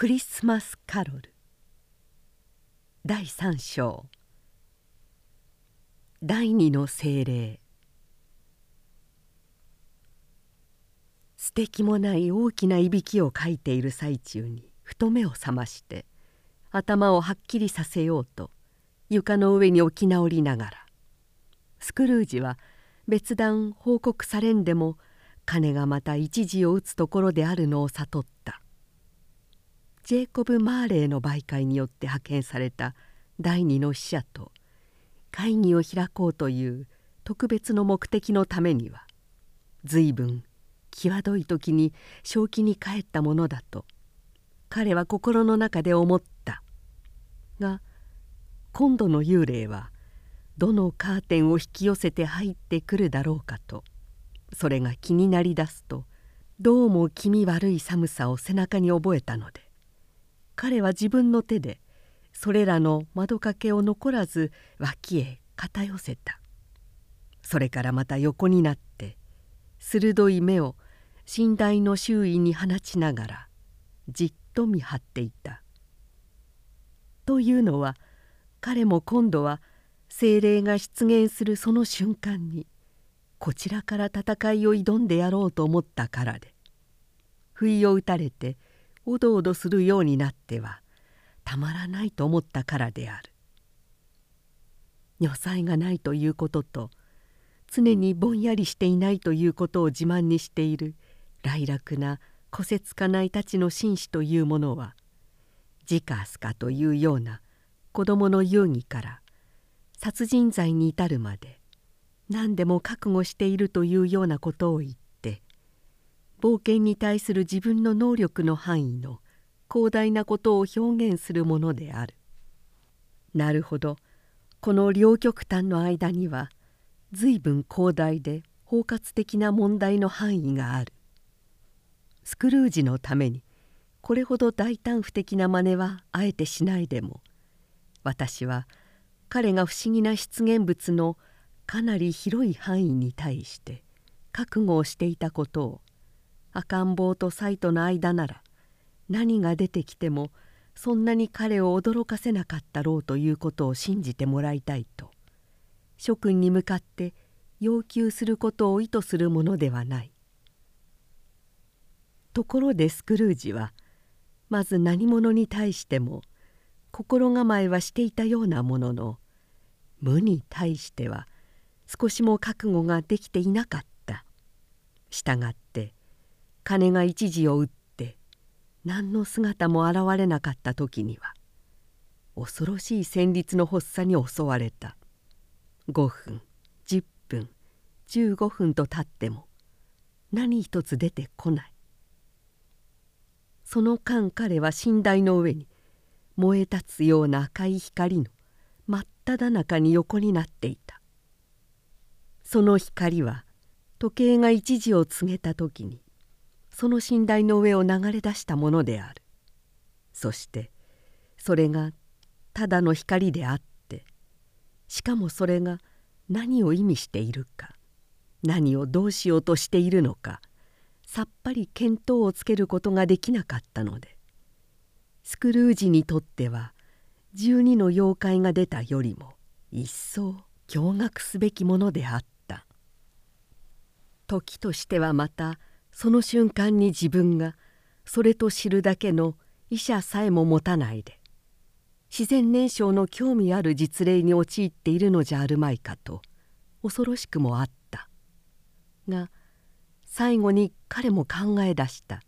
クリスマスカロル。第3章。第二の精霊。素敵もない大きないびきをかいている最中にふと目を覚まして頭をはっきりさせようと床の上に起き直りながら。スクルージは別段報告されんでも金がまた一時を打つところであるのを悟ったジェイコブ・マーレーの媒介によって派遣された第二の使者と会議を開こうという特別の目的のためには随分際どい時に正気に帰ったものだと彼は心の中で思ったが今度の幽霊はどのカーテンを引き寄せて入ってくるだろうかとそれが気になりだすとどうも気味悪い寒さを背中に覚えたので彼は自分の手でそれらの窓掛けを残らず脇へ片寄せたそれからまた横になって鋭い目を寝台の周囲に放ちながらじっと見張っていた。というのは彼も今度は精霊が出現するその瞬間にこちらから戦いを挑んでやろうと思ったからで不意を打たれておどおどするようになってはたまらないと思ったからである。女才がないということと常にぼんやりしていないということを自慢にしている来楽なこせつかないたちの紳士というものはジカスカというような子供の遊戯から殺人罪に至るまで何でも覚悟しているというようなことを言って冒険に対する自分の能力の範囲の広大なことを表現するものである。なるほどこの両極端の間には随分広大で包括的な問題の範囲がある。スクルージのためにこれほど大胆不敵な真似はあえてしないでも私は彼が不思議な出現物のかなり広い範囲に対して覚悟をしていたことを赤ん坊とサイトの間なら何が出てきてもそんなに彼を驚かせなかったろうということを信じてもらいたいと諸君に向かって要求することを意図するものではない。ところでスクルージはまず何者に対しても心構えはしていたようなものの無に対しては少しも覚悟ができていなかったしたがって金が一時を打って何の姿も現れなかった時には恐ろしい旋律の発作に襲われた。5分10分15分と経っても何一つ出てこない。その間彼は寝台の上に燃え立つような赤い光の真っ只中に横になっていた。その光は時計が一時を告げた時にその寝台の上を流れ出したものである。そしてそれがただの光であってしかもそれが何を意味しているか何をどうしようとしているのかさっぱり見当をつけることができなかったのでスクルージにとっては12の妖怪が出たよりも一層驚愕すべきものであった。時としてはまたその瞬間に自分がそれと知るだけの医者さえも持たないで自然燃焼の興味ある実例に陥っているのじゃあるまいかと恐ろしくもあったが最後に彼も考え出した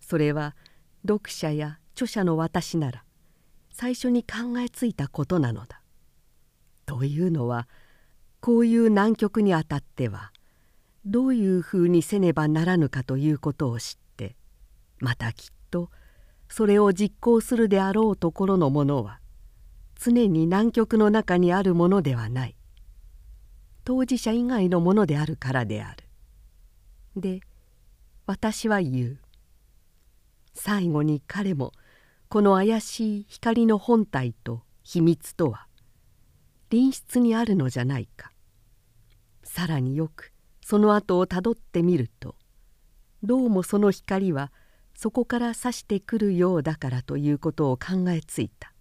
それは読者や著者の私なら最初に考えついたことなのだ。というのはこういう難局にあたってはどういうふうにせねばならぬかということを知ってまたきっとそれを実行するであろうところのものは常に難局の中にあるものではない。当事者以外のものであるからである。で私は言う。最後に彼もこの怪しい光の本体と秘密とは隣室にあるのじゃないか。さらによくその後をたどってみるとどうもその光はそこから刺してくるようだからということを考えついた。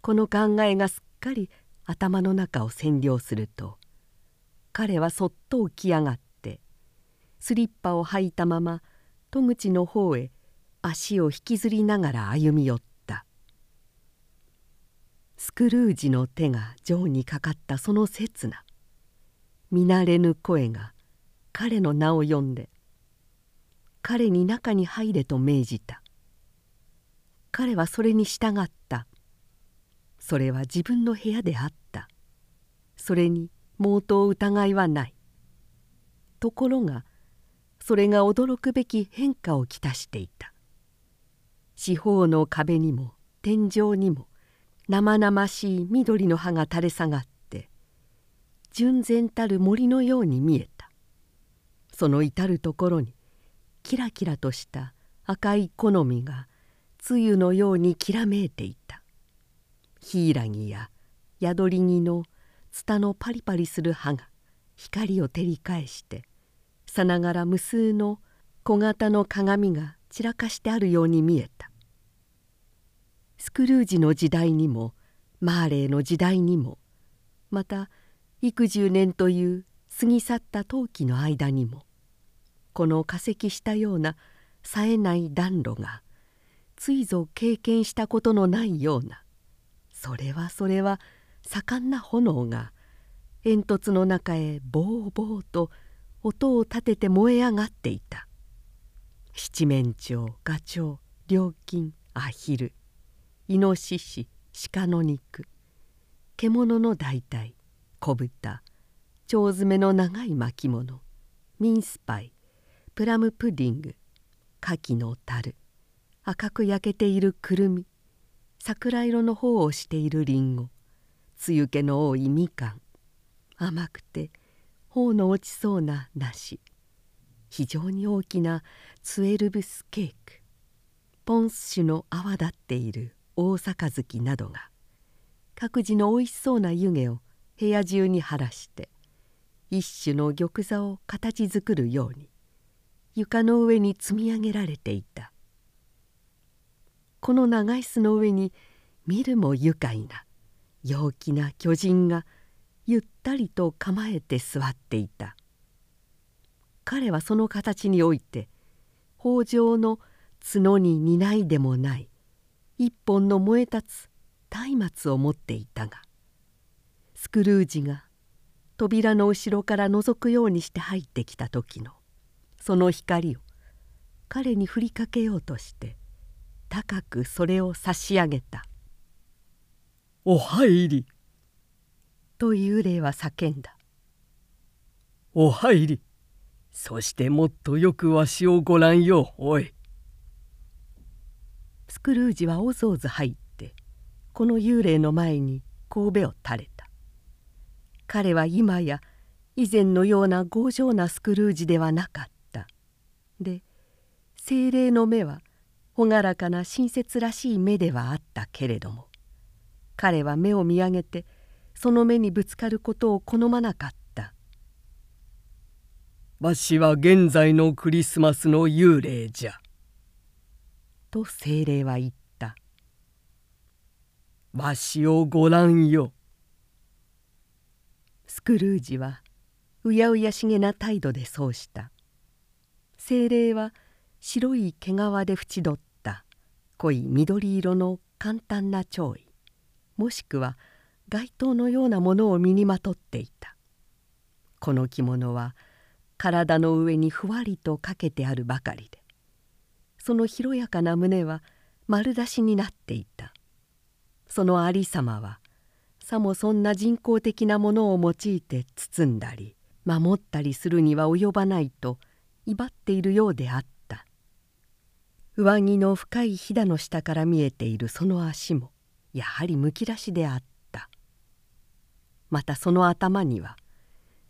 この考えがすっかり頭の中を占領すると彼はそっと起き上がってスリッパを履いたまま戸口の方へ足を引きずりながら歩み寄った。スクルージの手がジョーにかかったその刹那見慣れぬ声が彼の名を呼んで彼に中に入れと命じた。彼はそれに従った。それは自分の部屋であった。それに毛頭疑いはない。ところがそれが驚くべき変化をきたしていた。四方の壁にも天井にも生々しい緑の葉が垂れ下がって純然たる森のように見えた。その至る所にキラキラとした赤い好みが露のようにきらめいていた。ヒイラギや宿り木のツタのパリパリする葉が光を照り返してさながら無数の小型の鏡が散らかしてあるように見えた。スクルージの時代にもマーレーの時代にもまた幾十年という過ぎ去った陶器の間にもこの化石したような冴えない暖炉がついぞ経験したことのないようなそれはそれは盛んな炎が煙突の中へボーボーと音を立てて燃え上がっていた。七面鳥ガチョウ良金アヒルイノシシ鹿の肉獣の代替小豚腸詰めの長い巻物。ミンスパイ。プラムプディング。牡蠣の樽。赤く焼けているくるみ。桜色の方をしているりんご露気の多いみかん。甘くて頬の落ちそうな梨。非常に大きなツエルブスケーク。ポンス種の泡立っている大杯などが。各自のおいしそうな湯気を部屋中に晴らして一種の玉座を形作るように床の上に積み上げられていた。この長椅子の上に見るも愉快な陽気な巨人がゆったりと構えて座っていた。彼はその形において北条の角に担いでもない一本の燃え立つ松明を持っていたがスクルージが扉の後ろから覗くようにして入ってきた時のその光を彼に振りかけようとして高くそれを差し上げた「お入り」と幽霊は叫んだ「お入り。そしてもっとよくわしをご覧よおい」スクルージはおぞおぞ入ってこの幽霊の前に神戸を垂れた彼は今や以前のような強情なスクルージではなかった。で精霊の目は朗らかな親切らしい目ではあったけれども彼は目を見上げてその目にぶつかることを好まなかった「わしは現在のクリスマスの幽霊じゃ」と精霊は言った「わしをごらんよ」スクルージはうやうやしげな態度でそうした。精霊は白い毛皮で縁取った。濃い緑色の簡単な蝶衣もしくは街灯のようなものを身にまとっていた。この着物は体の上にふわりとかけてあるばかりで。その広やかな胸は丸出しになっていた。そのありさまはさもそんな人工的なものを用いて包んだり守ったりするには及ばないと威張っているようであった。上着の深いひだの下から見えているその足もやはりむき出しであった。またその頭には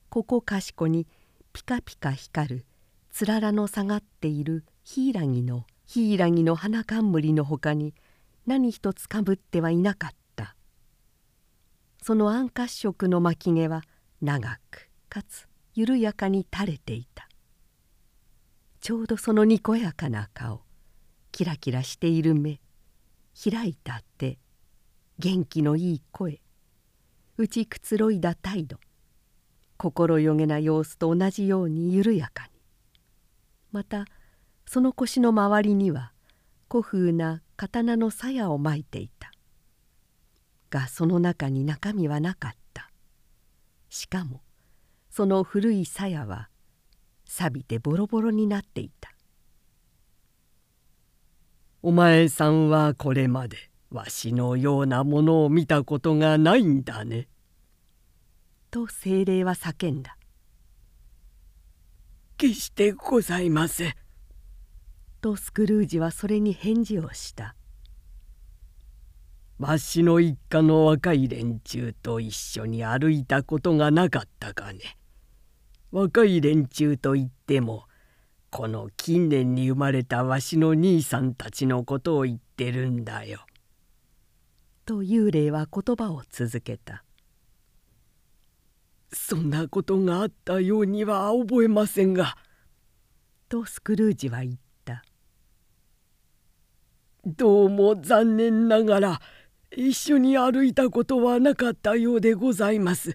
ここかしこにピカピカ光るつららの下がっているヒイラギのヒイラギの花冠のほかに何一つかぶってはいなかった。その暗褐色の巻き毛は長くかつ緩やかに垂れていた。ちょうどそのにこやかな顔キラキラしている目開いた手元気のいい声打ちくつろいだ態度心よげな様子と同じように緩やかに。またその腰の周りには古風な刀の鞘を巻いていた。がその中に中身はなかったしかもその古い鞘は錆びてボロボロになっていたお前さんはこれまでわしのようなものを見たことがないんだね。と精霊は叫んだ。決してございません。とスクルージはそれに返事をした。わしの一家の若い連中と一緒に歩いたことがなかったかね。若い連中といってもこの近年に生まれたわしの兄さんたちのことを言ってるんだよ。と幽霊は言葉を続けた。そんなことがあったようには覚えませんが。とスクルージは言った。どうも残念ながら一緒に歩いたことはなかったようでございます。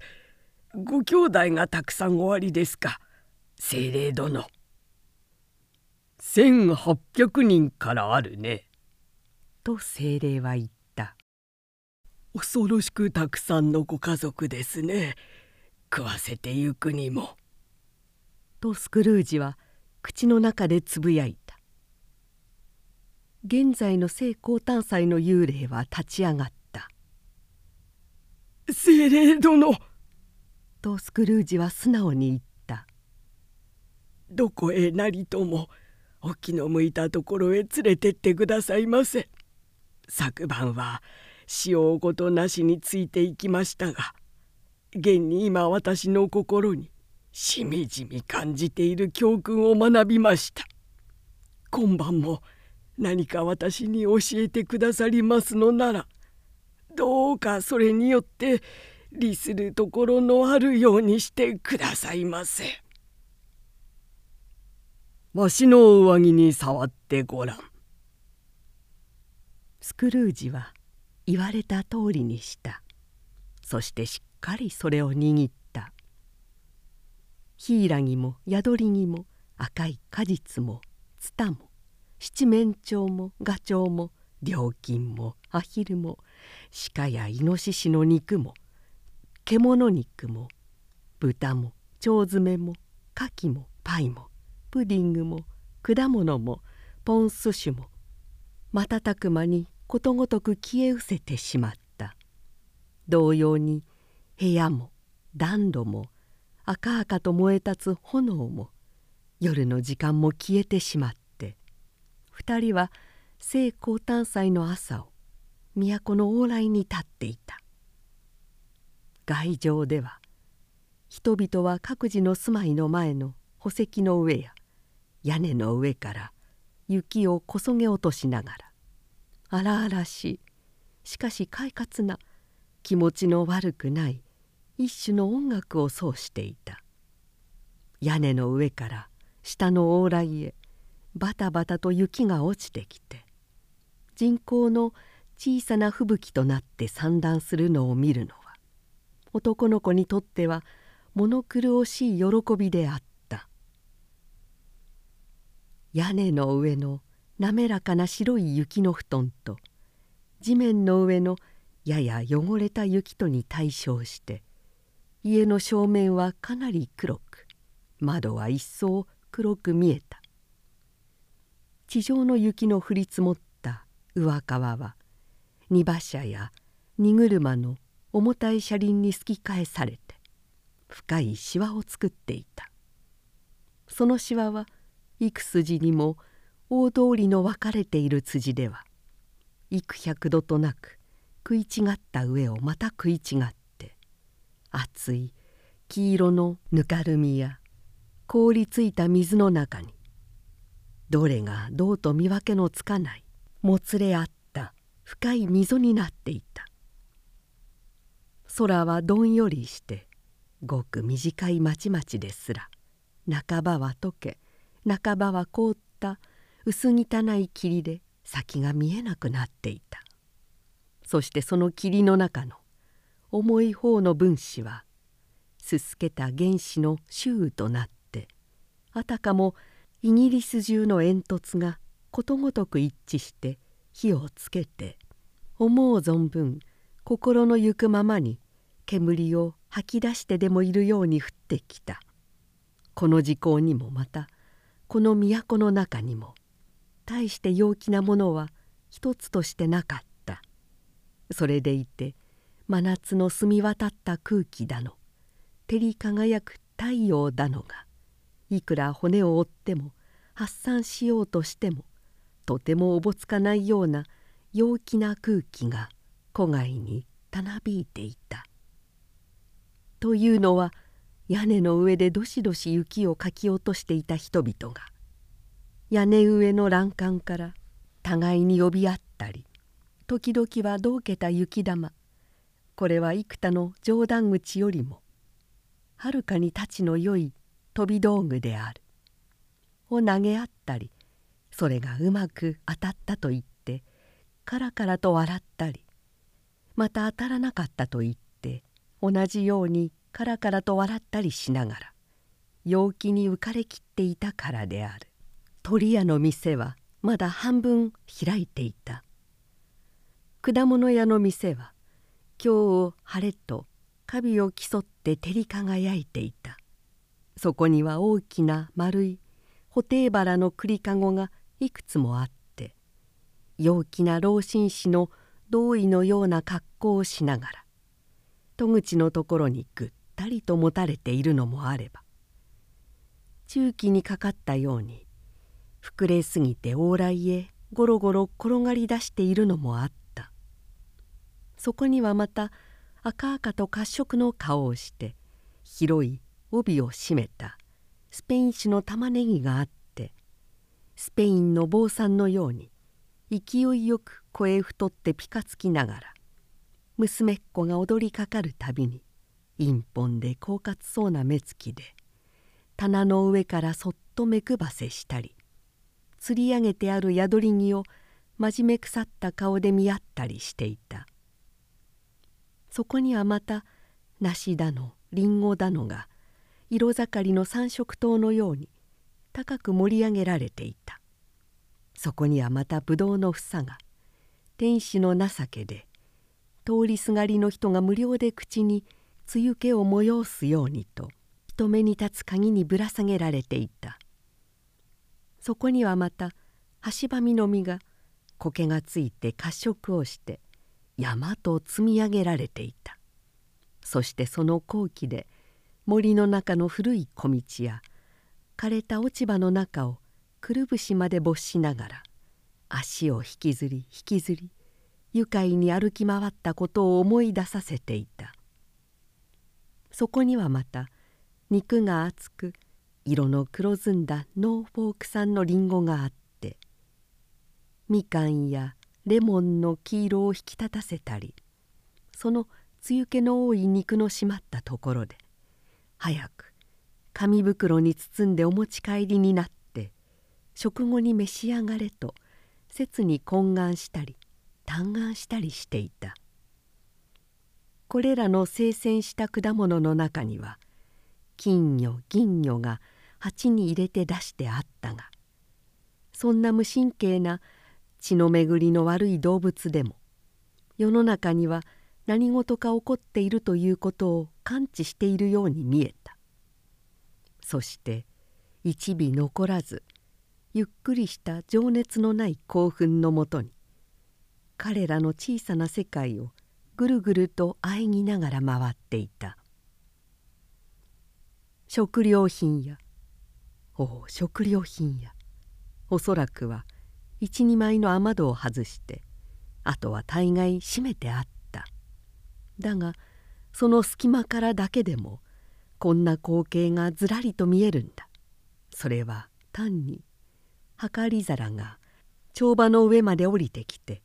ご兄弟がたくさんおありですか精霊殿。1,800人からあるね。と精霊は言った。恐ろしくたくさんのご家族ですね。食わせてゆくにも。とスクルージは口の中でつぶやいた。現在の聖高誕祭の幽霊は立ち上がった。精霊殿。とスクルージは素直に言った「どこへなりともお気の向いたところへ連れてってくださいませ」昨晩は使用ごとなしについていきましたが現に今私の心にしみじみ感じている教訓を学びました。今晩も何か私に教えてくださりますのならどうかそれによって利するところのあるようにしてくださいませ。わしの上着に触ってごらん。スクルージは言われた通りにした。そしてしっかりそれを握った。ヒイラギも宿り木も赤い果実もツタも七面鳥もガチョウも料金もアヒルも鹿やイノシシの肉も獣肉も豚も腸詰めも牡蠣もパイもプディングも果物もポンス酒も瞬く間にことごとく消え失せてしまった。同様に部屋も暖炉も赤々と燃え立つ炎も夜の時間も消えてしまって二人は聖高誕祭の朝を都の往来に立っていた。外場では人々は各自の住まいの前の宝石の上や屋根の上から雪をこそげ落としながら荒々しいしかし快活な気持ちの悪くない一種の音楽を奏していた。屋根の上から下の往来へバタバタと雪が落ちてきて人工の小さな吹雪となって散乱するのを見るのは男の子にとっては物苦しい喜びであった。屋根の上の滑らかな白い雪の布団と地面の上のやや汚れた雪とに対照して家の正面はかなり黒く窓は一層黒く見えた。地上の雪の降り積もった上川は荷馬車や荷車の重たい車輪にすき返されて深いしわを作っていた。そのしわは幾筋にも大通りの分かれている辻では幾百度となく食い違った上をまた食い違って熱い黄色のぬかるみや凍りついた水の中にどれがどうと見分けのつかない。もつれ合った。深い溝になっていた。空はどんよりしてごく短いまちまちですら半ばは溶け半ばは凍った薄汚い霧で先が見えなくなっていた。そしてその霧の中の重い方の分子はすすけた原子の周雨となってあたかもイギリス中の煙突がことごとく一致して火をつけて思う存分心の行くままに煙を吐き出してでもいるように降ってきた。この時効にもまたこの都の中にも大して陽気なものは一つとしてなかった。それでいて真夏の澄み渡った空気だの照り輝く太陽だのがいくら骨を折っても発散しようとしてもとてもおぼつかないような陽気な空気が戸外にたなびいていた。というのは屋根の上でどしどし雪をかき落としていた人々が屋根上の欄干から互いに呼び合ったり時々はどうけた雪玉これは幾多の冗談口よりもはるかに太刀のよい飛び道具である。を投げ合ったりそれがうまく当たったと言ってカラカラと笑ったりまた当たらなかったと言って同じようにカラカラと笑ったりしながら陽気に浮かれきっていたからである。鳥屋の店はまだ半分開いていた。果物屋の店は今日を晴れとカビを競って照り輝いていた。そこには大きな丸い布袋バラの栗かごがいくつもあって陽気な老紳士の同意のような格好をしながら戸口のところにぐったりと持たれているのもあれば中期にかかったように膨れすぎて往来へゴロゴロ転がり出しているのもあった。そこにはまた赤々と褐色の顔をして広い帯を締めた。スペイン種の玉ねぎがあってスペインの坊さんのように勢いよく声太ってピカつきながら娘っ子が踊りかかるたびに陰本で狡猾そうな目つきで棚の上からそっと目くばせしたり釣り上げてある宿り木を真面目腐った顔で見合ったりしていた。そこにはまた梨だのりんごだのが色盛りの三色灯のように高く盛り上げられていた。そこにはまたぶどうの房が天使の情けで通りすがりの人が無料で口に梅雨気を催すようにと人目に立つ鍵にぶら下げられていた。そこにはまた橋ばみの実が苔がついて褐色をして山と積み上げられていた。そしてその後期で森の中の古い小道や枯れた落ち葉の中をくるぶしまで没しながら足を引きずり引きずり愉快に歩き回ったことを思い出させていた。そこにはまた肉が厚く色の黒ずんだノーフォーク産のりんごがあってみかんやレモンの黄色を引き立たせたりその露気の多い肉の締まったところで早く紙袋に包んでお持ち帰りになって食後に召し上がれと切に懇願したり嘆願したりしていた。これらの精選した果物の中には金魚銀魚が鉢に入れて出してあったがそんな無神経な血の巡りの悪い動物でも世の中には何事か起こっているということを感知しているように見えた。そして一尾残らずゆっくりした情熱のない興奮のもとに彼らの小さな世界をぐるぐると喘ぎながら回っていた。食料品やおお食料品やおそらくは一二枚の雨戸を外してあとは大概閉めてあった。だがその隙間からだけでもこんな光景がずらりと見えるんだ。それは単に計り皿が帳場の上まで降りてきて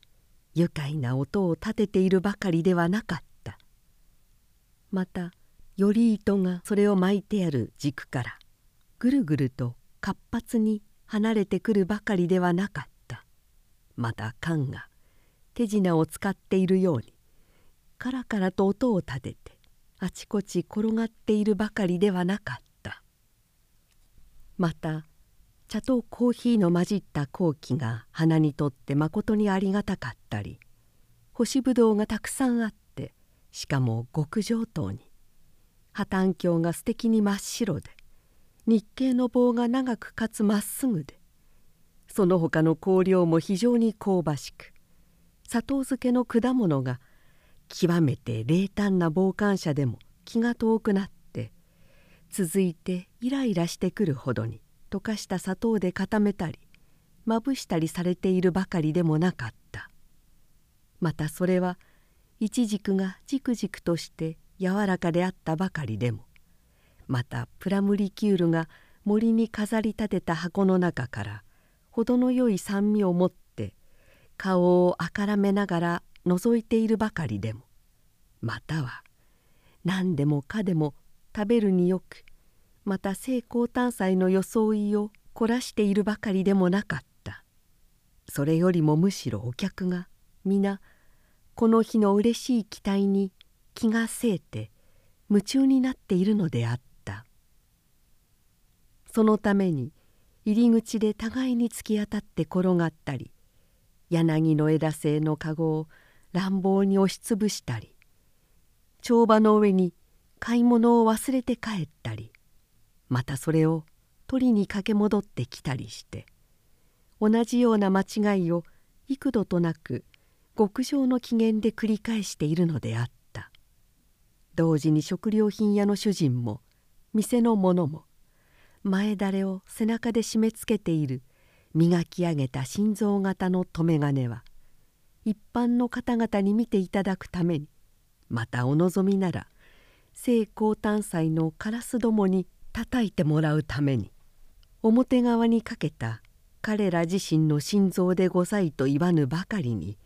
愉快な音を立てているばかりではなかった。また頼糸がそれを巻いてある軸からぐるぐると活発に離れてくるばかりではなかった。また缶が手品を使っているようにカラカラと音を立ててあちこち転がっているばかりではなかった。また茶とコーヒーの混じった香気が鼻にとってまことにありがたかったり干しぶどうがたくさんあってしかも極上等に。破綻鏡が素敵に真っ白で日系の棒が長くかつまっすぐでその他の香料も非常に香ばしく砂糖漬けの果物が極めて冷淡な傍観者でも気が遠くなって続いてイライラしてくるほどに溶かした砂糖で固めたりまぶしたりされているばかりでもなかった。またそれはイチジクがじくじくとして柔らかであったばかりでもまたプラムリキュールが森に飾り立てた箱の中から程のよい酸味を持って顔をあからめながら覗いているばかりでもまたは何でもかでも食べるによくまた聖光誕祭の装いを凝らしているばかりでもなかった。それよりもむしろお客が皆この日のうれしい期待に気がせいて夢中になっているのであった。そのために入り口で互いに突き当たって転がったり柳の枝製の籠を乱暴に押しつぶしたり帳場の上に買い物を忘れて帰ったりまたそれを取りに駆け戻ってきたりして同じような間違いを幾度となく極上の機嫌で繰り返しているのであった。同時に食料品屋の主人も店の者も前だれを背中で締め付けている磨き上げた心臓型の留め金は一般の方々に見ていただくためにまたお望みなら聖光誕祭のカラスどもに叩いてもらうために表側にかけた彼ら自身の心臓でございと言わぬばかりに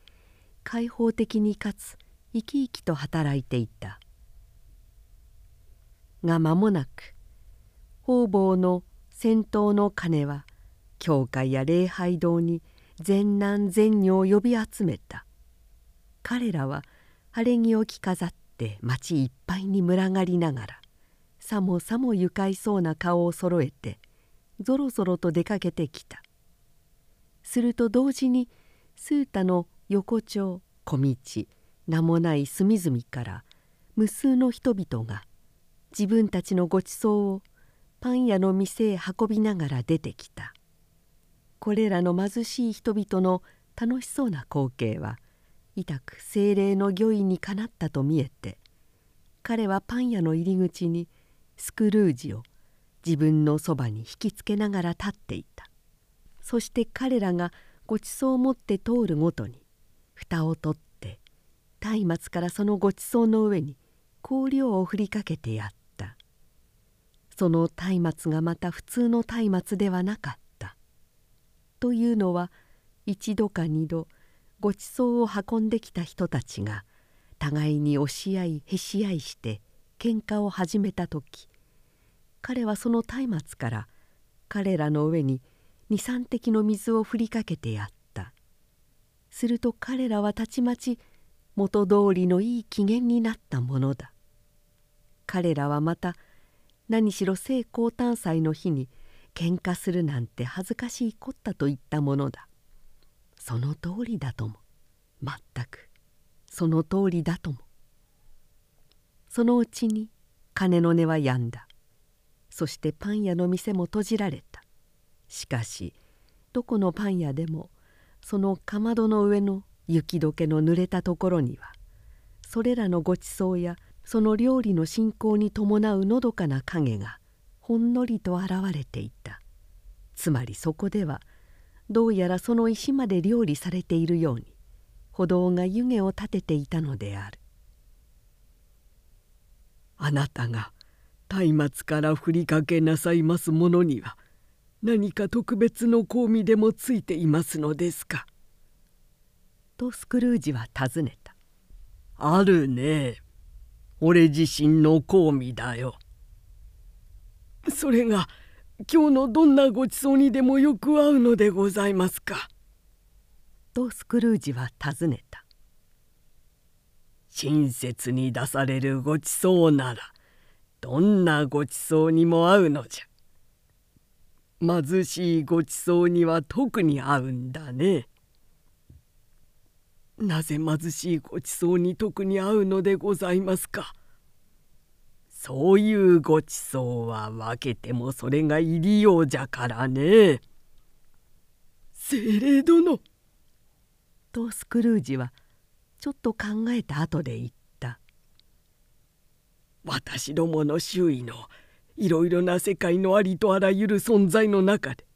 開放的にかつ生き生きと働いていた。が間もなく方々の先頭の鐘は教会や礼拝堂に善男善女を呼び集めた。彼らは晴れ着を着飾って町いっぱいに群がりながらさもさも愉快そうな顔をそろえてぞろぞろと出かけてきた。すると同時にスータの横丁小道名もない隅々から無数の人々が自分たちのごちそうをパン屋の店へ運びながら出てきた。これらの貧しい人々の楽しそうな光景は痛く精霊の御意にかなったと見えて彼はパン屋の入り口にスクルージを自分のそばに引きつけながら立っていたそして彼らがごちそうを持って通るごとに蓋を取って松明からそのごちそうの上に香料を振りかけてやったその松明がまた普通の松明ではなかった。というのは一度か二度ごちそうを運んできた人たちが互いに押し合いへし合いして喧嘩を始めた時彼はその松明から彼らの上に二三滴の水を振りかけてやった。すると彼らはたちまち元通りのいい機嫌になったものだ。彼らはまた何しろ聖光誕祭の日に喧嘩するなんて恥ずかしいこったといったものだ。その通りだとも。全く。その通りだとも。そのうちに金の音は止んだ。そしてパン屋の店も閉じられた。しかしどこのパン屋でもそのかまどの上の雪解けの濡れたところにはそれらのごちそうやその料理の進行に伴うのどかな影がほんのりと現れていたつまりそこではどうやらその石まで料理されているように歩道が湯気を立てていたのであるあなたが松明から振りかけなさいますものには何か特別の香味でもついていますのですか?」とスクルージは尋ねた「あるね俺自身の香味だよ。それが今日のどんなごちそうにでもよく合うのでございますか?」とスクルージは尋ねた。親切に出されるごちそうならどんなごちそうにも合うのじゃ？貧しいごちそうには特に合うんだね。なぜ貧しいごちそうに特に合うのでございますか？そういうごちそうは分けてもそれが入りようじゃからね。精霊殿。とスクルージはちょっと考えた後で言った「私どもの周囲のいろいろな世界のありとあらゆる存在の中で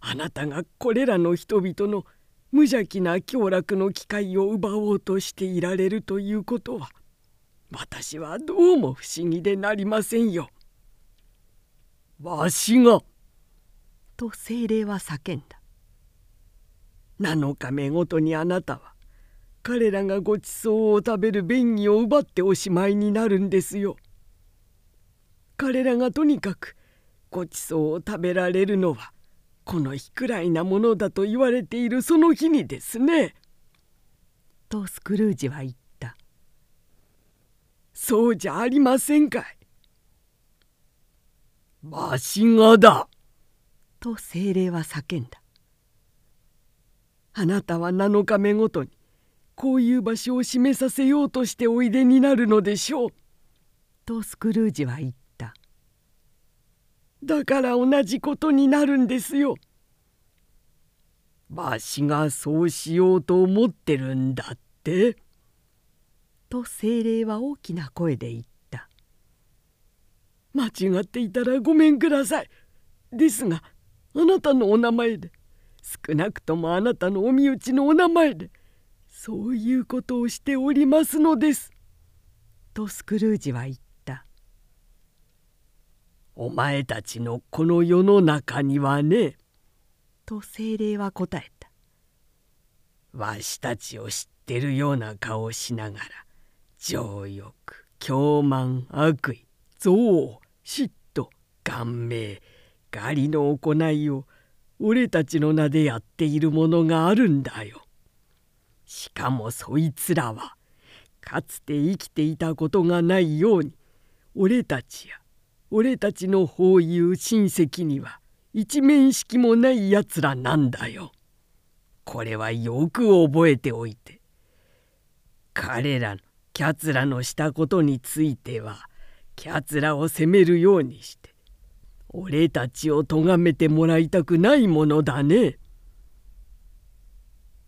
あなたがこれらの人々の無邪気な享楽の機会を奪おうとしていられるということは私はどうも不思議でなりませんよ。わしがと精霊は叫んだ。7日目ごとにあなたは彼らがごちそうを食べる便宜を奪っておしまいになるんですよ。彼らがとにかくごちそうを食べられるのはこの低らいなものだと言われているその日にですね。とスクルージは言った。そうじゃありませんかい。わしがだ。と精霊は叫んだ。あなたは7日目ごとにこういう場所を示させようとしておいでになるのでしょう。とスクルージは言った。だから同じことになるんですよ。わしがそうしようと思ってるんだって。と精霊は大きな声で言った。間違っていたらごめんください。ですがあなたのお名前で少なくともあなたのお身内のお名前でそういうことをしておりますのです。とスクルージは言った。お前たちのこの世の中にはね。と精霊は答えた。わしたちを知ってるような顔をしながら情欲狂慢悪意憎悪嫉妬顔命狩りの行いを俺たちの名でやっているものがあるんだよ。しかもそいつらはかつて生きていたことがないように俺たちや俺たちの方いう親戚には一面識もないやつらなんだよ。これはよく覚えておいて。彼らのキャツラのしたことについてはキャツラを責めるようにして俺たちを咎めてもらいたくないものだね。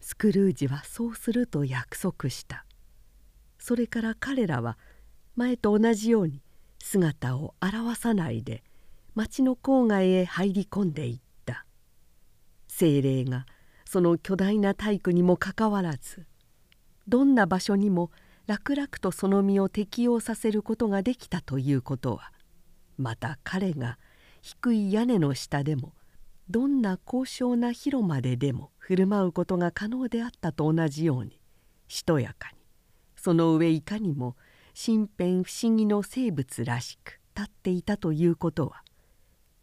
スクルージはそうすると約束した。それから彼らは前と同じように姿を現さないで町の郊外へ入り込んでいった。精霊がその巨大な体育にもかかわらずどんな場所にも楽々とその身を適用させることができたということはまた彼が低い屋根の下でもどんな高尚な広間ででも振る舞うことが可能であったと同じようにしとやかにその上いかにも身辺不思議の生物らしく立っていたということは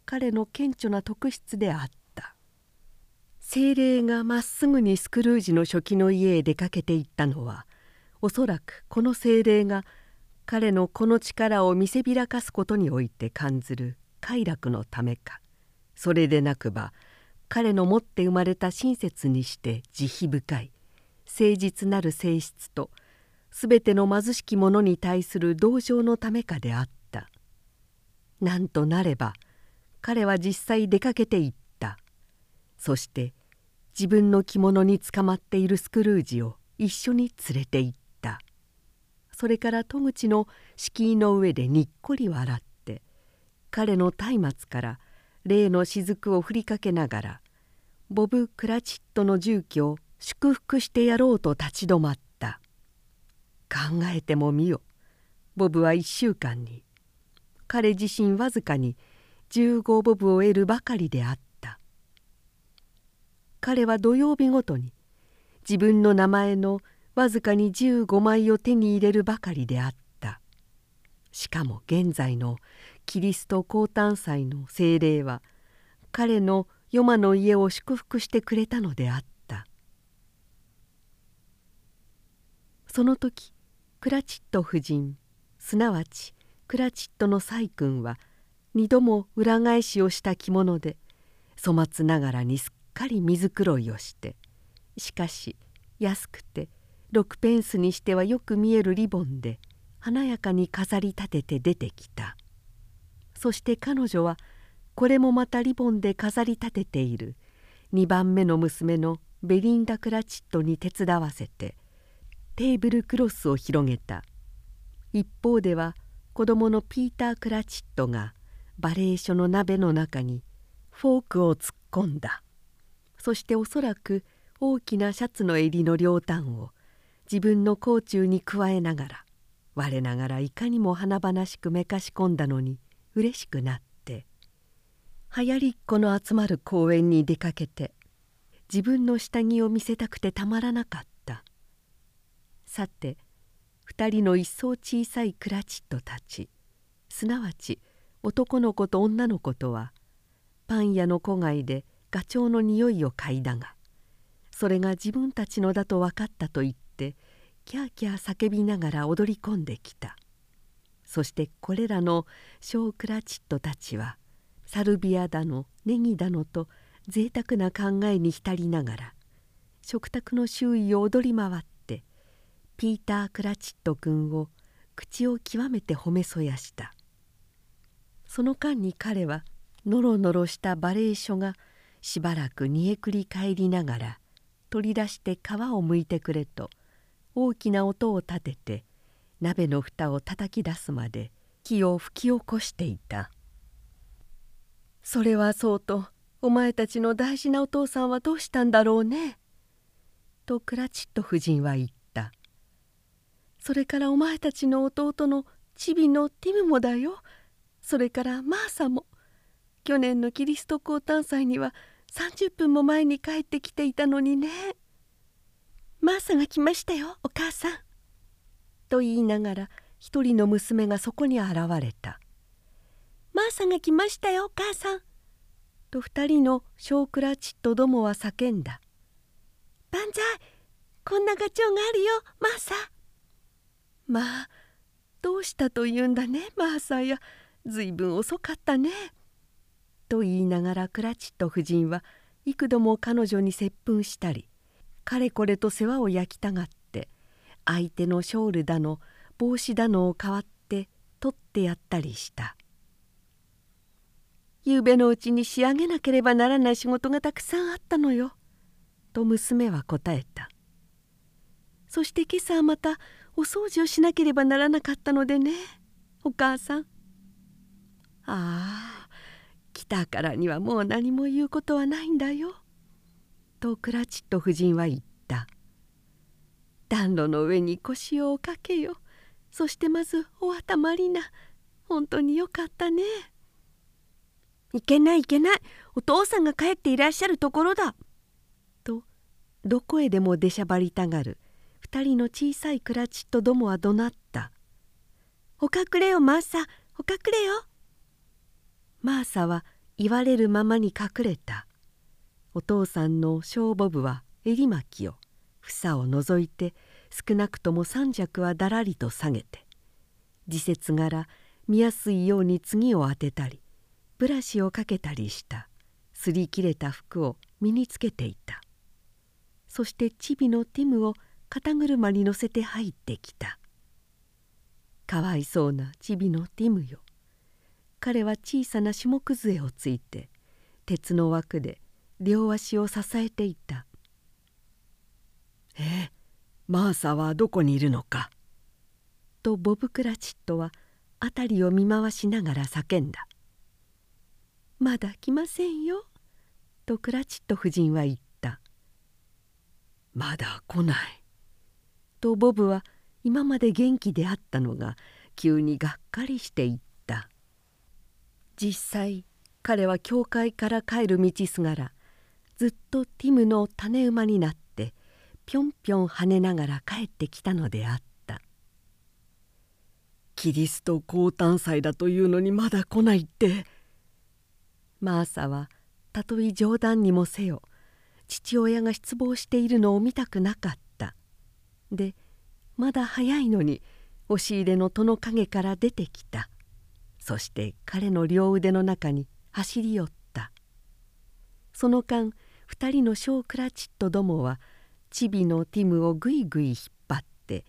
彼の顕著な特質であった。精霊がまっすぐにスクルージの初期の家へ出かけていったのはおそらくこの精霊が彼のこの力を見せびらかすことにおいて感ずる快楽のためか。それでなくば彼の持って生まれた親切にして慈悲深い誠実なる性質と全ての貧しき者に対する同情のためかであった。なんとなれば彼は実際出かけていった。そして自分の着物につかまっているスクルージを一緒に連れて行った。それから戸口の敷居の上でにっこり笑って彼の松明から例の雫を振りかけながらボブ・クラチットの住居を祝福してやろうと立ち止まった。考えてもみよ。ボブは1週間に。彼自身わずかに15ボブを得るばかりであった。彼は土曜日ごとに自分の名前のわずかに15枚を手に入れるばかりであった。しかも現在のキリスト降誕祭の精霊は彼のヨマの家を祝福してくれたのであった。その時クラチット夫人すなわちクラチットの細君は二度も裏返しをした着物で粗末ながらにすっかり水黒いをしてしかし安くて6ペンスにしてはよく見えるリボンで華やかに飾り立てて出てきた。そして彼女はこれもまたリボンで飾り立てている。2番目の娘のベリンダ・クラチットに手伝わせてテーブルクロスを広げた。一方では子供のピーター・クラチットがバレエ書の鍋の中にフォークを突っ込んだ。そしておそらく大きなシャツの襟の両端を自分の甲冑に加えながら我ながらいかにも華々しくめかし込んだのに嬉しくなって流行りっ子の集まる公園に出かけて自分の下着を見せたくてたまらなかった。さて2人の一層小さいクラチットたちすなわち男の子と女の子とはパン屋の戸外でガチョウの匂いを嗅いだがそれが自分たちのだと分かったと言ってキャーキャー叫びながら踊り込んできた。そしてこれらの小クラチットたちはサルビアだのネギだのと贅沢な考えに浸りながら食卓の周囲を踊り回ってピーター・クラチット君を口を極めて褒めそやした。その間に彼はノロノロしたバレエ書がしばらく煮えくり返りながら取り出して皮をむいてくれと大きな音を立てて鍋の蓋を叩き出すまで火を吹き起こしていた「それはそうとお前たちの大事なお父さんはどうしたんだろうね」とクラチット夫人は言った「それからお前たちの弟のチビのティムもだよ。それからマーサも。去年のキリスト降誕祭には30分も前に帰ってきていたのにね。マーサが来ましたよお母さん」と言いながら一人の娘がそこに現れた「マーサが来ましたよお母さん」と二人のショークラチットどもは叫んだ「万歳こんなガチョウがあるよマーサ」まあどうしたと言うんだねマーサや。ずいぶん遅かったね。と言いながらクラチット夫人は幾度も彼女に接吻したりかれこれと世話を焼きたがって相手のショールだの帽子だのを代わって取ってやったりした「ゆうべのうちに仕上げなければならない仕事がたくさんあったのよ」と娘は答えた「そして今朝はまたお掃除をしなければならなかったのでねお母さん」ああ来たからにはもう何も言うことはないんだよ。とクラチット夫人は言った。暖炉の上に腰をおかけよ。そしてまずお頭りな。本当によかったね。いけないいけない。お父さんが帰っていらっしゃるところだ。とどこへでも出しゃばりたがる。二人の小さいクラチットどもは怒鳴った「お隠れよマーサ。お隠れよ」マーサは言われるままに隠れた。お父さんの小ボブは襟巻きを房を除いて少なくとも三尺はだらりと下げて時節柄見やすいように次を当てたりブラシをかけたりしたすり切れた服を身につけていた。そしてチビのティムを肩車に乗せて入ってきた。かわいそうなチビのティムよ。彼は小さな下崩をついて鉄の枠で両足を支えていた「えマーサはどこにいるのか?」とボブ・クラチットは辺りを見回しながら叫んだ「まだ来ませんよ」とクラチット夫人は言った「まだ来ない」とボブは今まで元気であったのが急にがっかりしていった。実際彼は教会から帰る道すがらずっとティムの種馬になってぴょんぴょん跳ねながら帰ってきたのであった。キリスト降誕祭だというのにまだ来ないって。マーサはたとえ冗談にもせよ父親が失望しているのを見たくなかった。でまだ早いのに押し入れの戸の陰から出てきた。そして彼の両腕の中に走り寄った。その間2人のショークラチットどもはチビのティムをぐいぐい引っ張って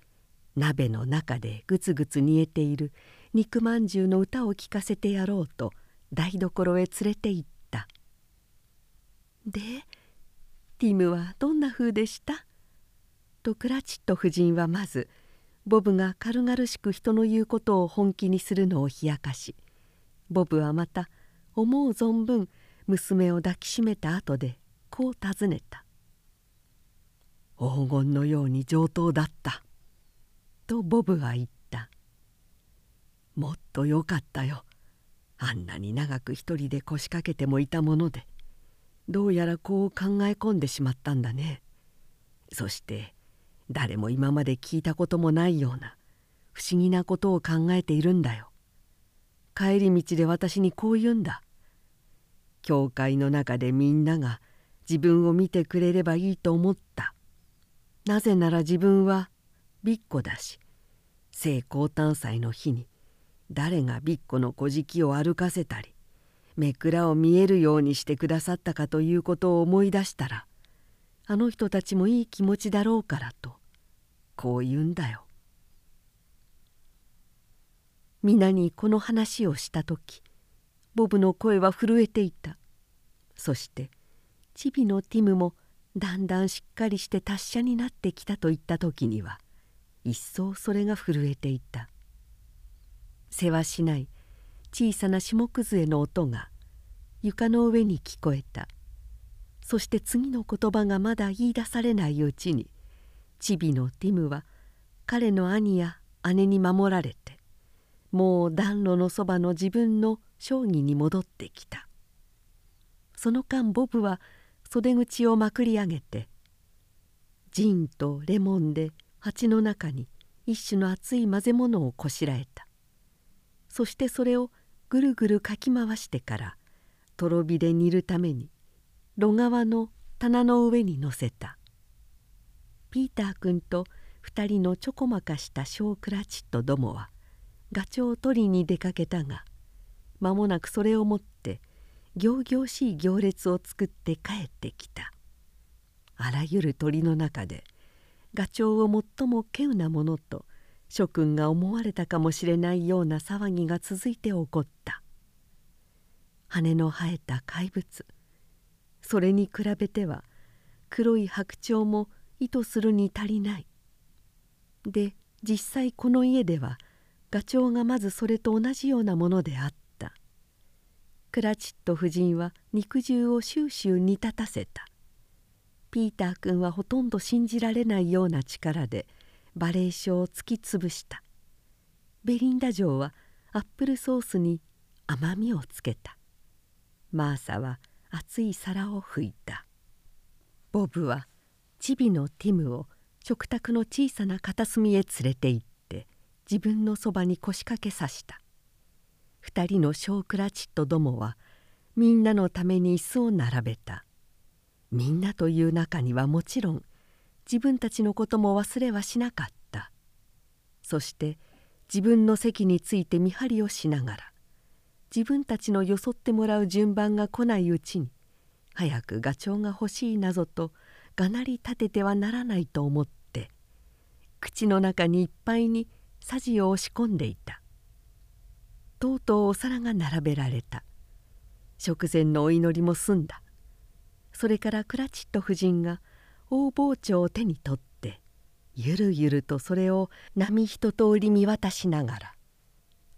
鍋の中でぐつぐつ煮えている肉まんじゅうの歌を聴かせてやろうと台所へ連れて行った「でティムはどんな風でした?」とクラチット夫人はまずボブが軽々しく人の言うことを本気にするのを冷やかしボブはまた思う存分娘を抱きしめた後でこう尋ねた「黄金のように上等だった」とボブは言った「もっとよかったよ。あんなに長く一人で腰掛けてもいたもので。どうやらこう考え込んでしまったんだね。そして誰も今まで聞いたこともないような不思議なことを考えているんだよ。帰り道で私にこう言うんだ。教会の中でみんなが自分を見てくれればいいと思ったなぜなら自分はびっこだし聖降誕祭の日に誰がびっこの小敷を歩かせたりめくらを見えるようにしてくださったかということを思い出したらあの人たちもいい気持ちだろうからとこう言うんだよ。皆にこの話をした時ボブの声は震えていたそしてチビのティムもだんだんしっかりして達者になってきたといった時には一層それが震えていた。せわしない小さな下崩れの音が床の上に聞こえた。そして次の言葉がまだ言い出されないうちにチビのティムは彼の兄や姉に守られてもう暖炉のそばの自分の将棋に戻ってきた。その間ボブは袖口をまくり上げてジンとレモンで鉢の中に一種の熱い混ぜ物をこしらえた。そしてそれをぐるぐるかき回してからとろ火で煮るために炉側の棚の上に乗せた。ピーター君と2人のちょこまかしたショークラチットどもはガチョウを取りに出かけたが間もなくそれを持って仰々しい行列を作って帰ってきた。あらゆる鳥の中でガチョウを最も稀有なものと諸君が思われたかもしれないような騒ぎが続いて起こった。羽の生えた怪物。それに比べては黒い白鳥も意図するに足りない。で実際この家ではガチョウがまずそれと同じようなものであった。クラチット夫人は肉汁を収集煮立たせた。ピーター君はほとんど信じられないような力でバレー書を突き潰した。ベリンダ城はアップルソースに甘みをつけた。マーサは熱い皿を拭いた。ボブはチビのティムを食卓の小さな片隅へ連れて行って自分のそばに腰掛けさした。2人のショークラチットどもはみんなのために椅子を並べた。みんなという中にはもちろん自分たちのことも忘れはしなかった。そして自分の席について見張りをしながら自分たちのよそってもらう順番が来ないうちに早くガチョウが欲しいなぞとがなり立ててはならないと思って口の中にいっぱいにさじを押し込んでいた。とうとうお皿が並べられた。食前のお祈りも済んだ。それからクラチット夫人が大包丁を手に取ってゆるゆるとそれを波一通り見渡しながら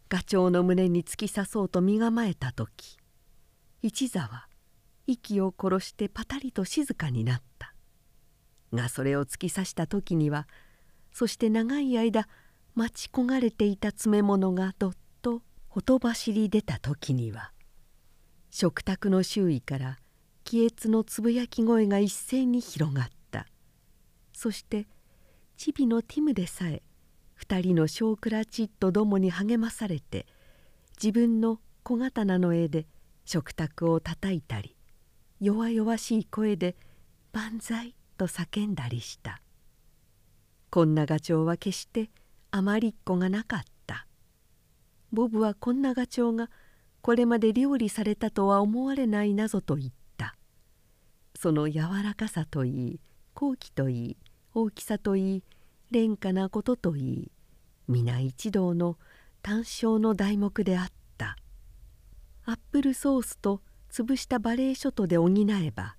ガチョウの胸に突き刺そうと身構えた時一座は息を殺してパタリと静かになった。がそれを突き刺した時にはそして長い間待ち焦がれていた詰め物がどっとほとばしり出た時には食卓の周囲から亀裂のつぶやき声が一斉に広がった。そしてチビのティムでさえ2人のショークラチットどもに励まされて自分の小刀の絵で食卓をたたいたり弱々しい声で「万歳」と叫んだりした。こんなガチョウは決してあまりっこがなかった。ボブはこんなガチョウがこれまで料理されたとは思われないなぞと言った。その柔らかさといい好奇といい大きさといい廉価なことといい皆一同の単勝の題目であった。アップルソースと潰したバレーショトで補えば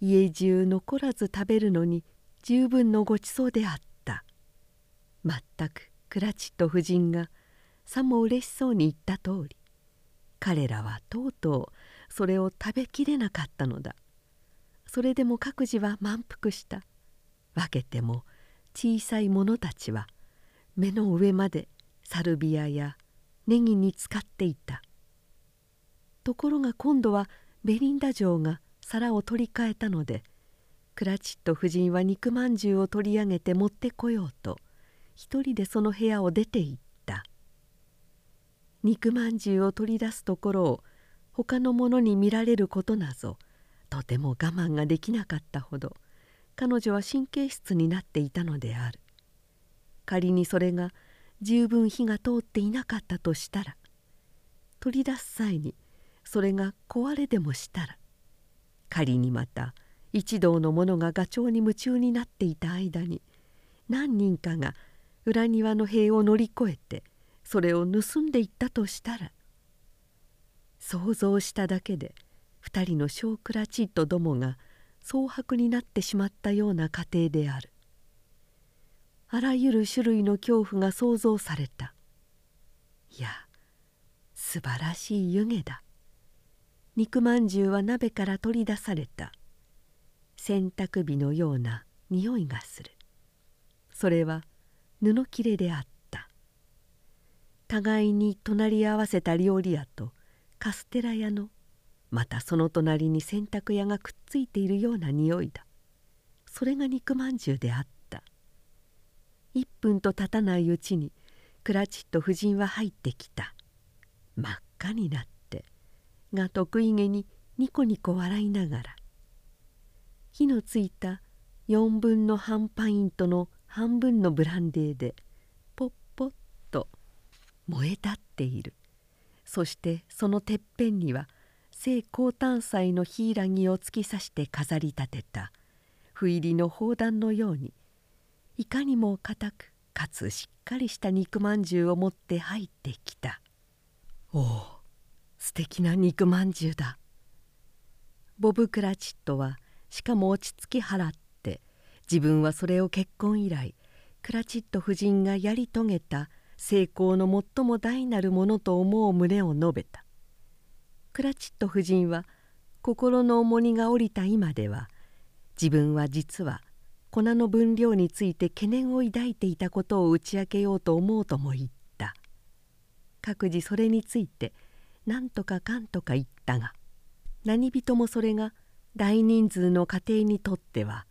家中残らず食べるのに十分のごちそうであった。まったくクラチット夫人がさも嬉しそうに言った通り彼らはとうとうそれを食べきれなかったのだ。それでも各自は満腹した。分けても小さい者たちは目の上までサルビアやネギに使っていた。ところが今度はベリンダ城が皿を取り替えたのでクラチット夫人は肉まんじゅうを取り上げて持ってこようと一人でその部屋を出て行った。肉まんじゅうを取り出すところを他の者に見られることなぞとても我慢ができなかったほど彼女は神経質になっていたのである。仮にそれが十分火が通っていなかったとしたら取り出す際にそれが壊れでもしたら仮にまた一同の者がガチョウに夢中になっていた間に何人かが裏庭の塀を乗り越えてそれを盗んでいったとしたら想像しただけで2人の小クラチットどもが蒼白になってしまったような家庭である。あらゆる種類の恐怖が想像された。いや素晴らしい湯気だ。肉まんじゅうは鍋から取り出された。洗濯日のような匂いがする。それは布切れであった。互いに隣り合わせた料理屋とカステラ屋のまたその隣に洗濯屋がくっついているような匂いだ。それが肉まんじゅうであった。1分と経たないうちにクラチット夫人は入ってきた。真っ赤になってが得意げにニコニコ笑いながら。火のついた4分の半パイントの半分のブランデーで燃え立っている。そしてそのてっぺんには聖高誕祭の柊を突き刺して飾り立てた不入りの砲弾のようにいかにも硬くかつしっかりした肉まんじゅうを持って入ってきた。おお素敵な肉まんじゅうだ。ボブ・クラチットはしかも落ち着き払って自分はそれを結婚以来クラチット夫人がやり遂げた成功の最も大なるものと思う旨を述べた。クラチット夫人は心の重荷が下りた今では自分は実は粉の分量について懸念を抱いていたことを打ち明けようと思うとも言った。各自それについて何とかかんとか言ったが何人もそれが大人数の家庭にとっては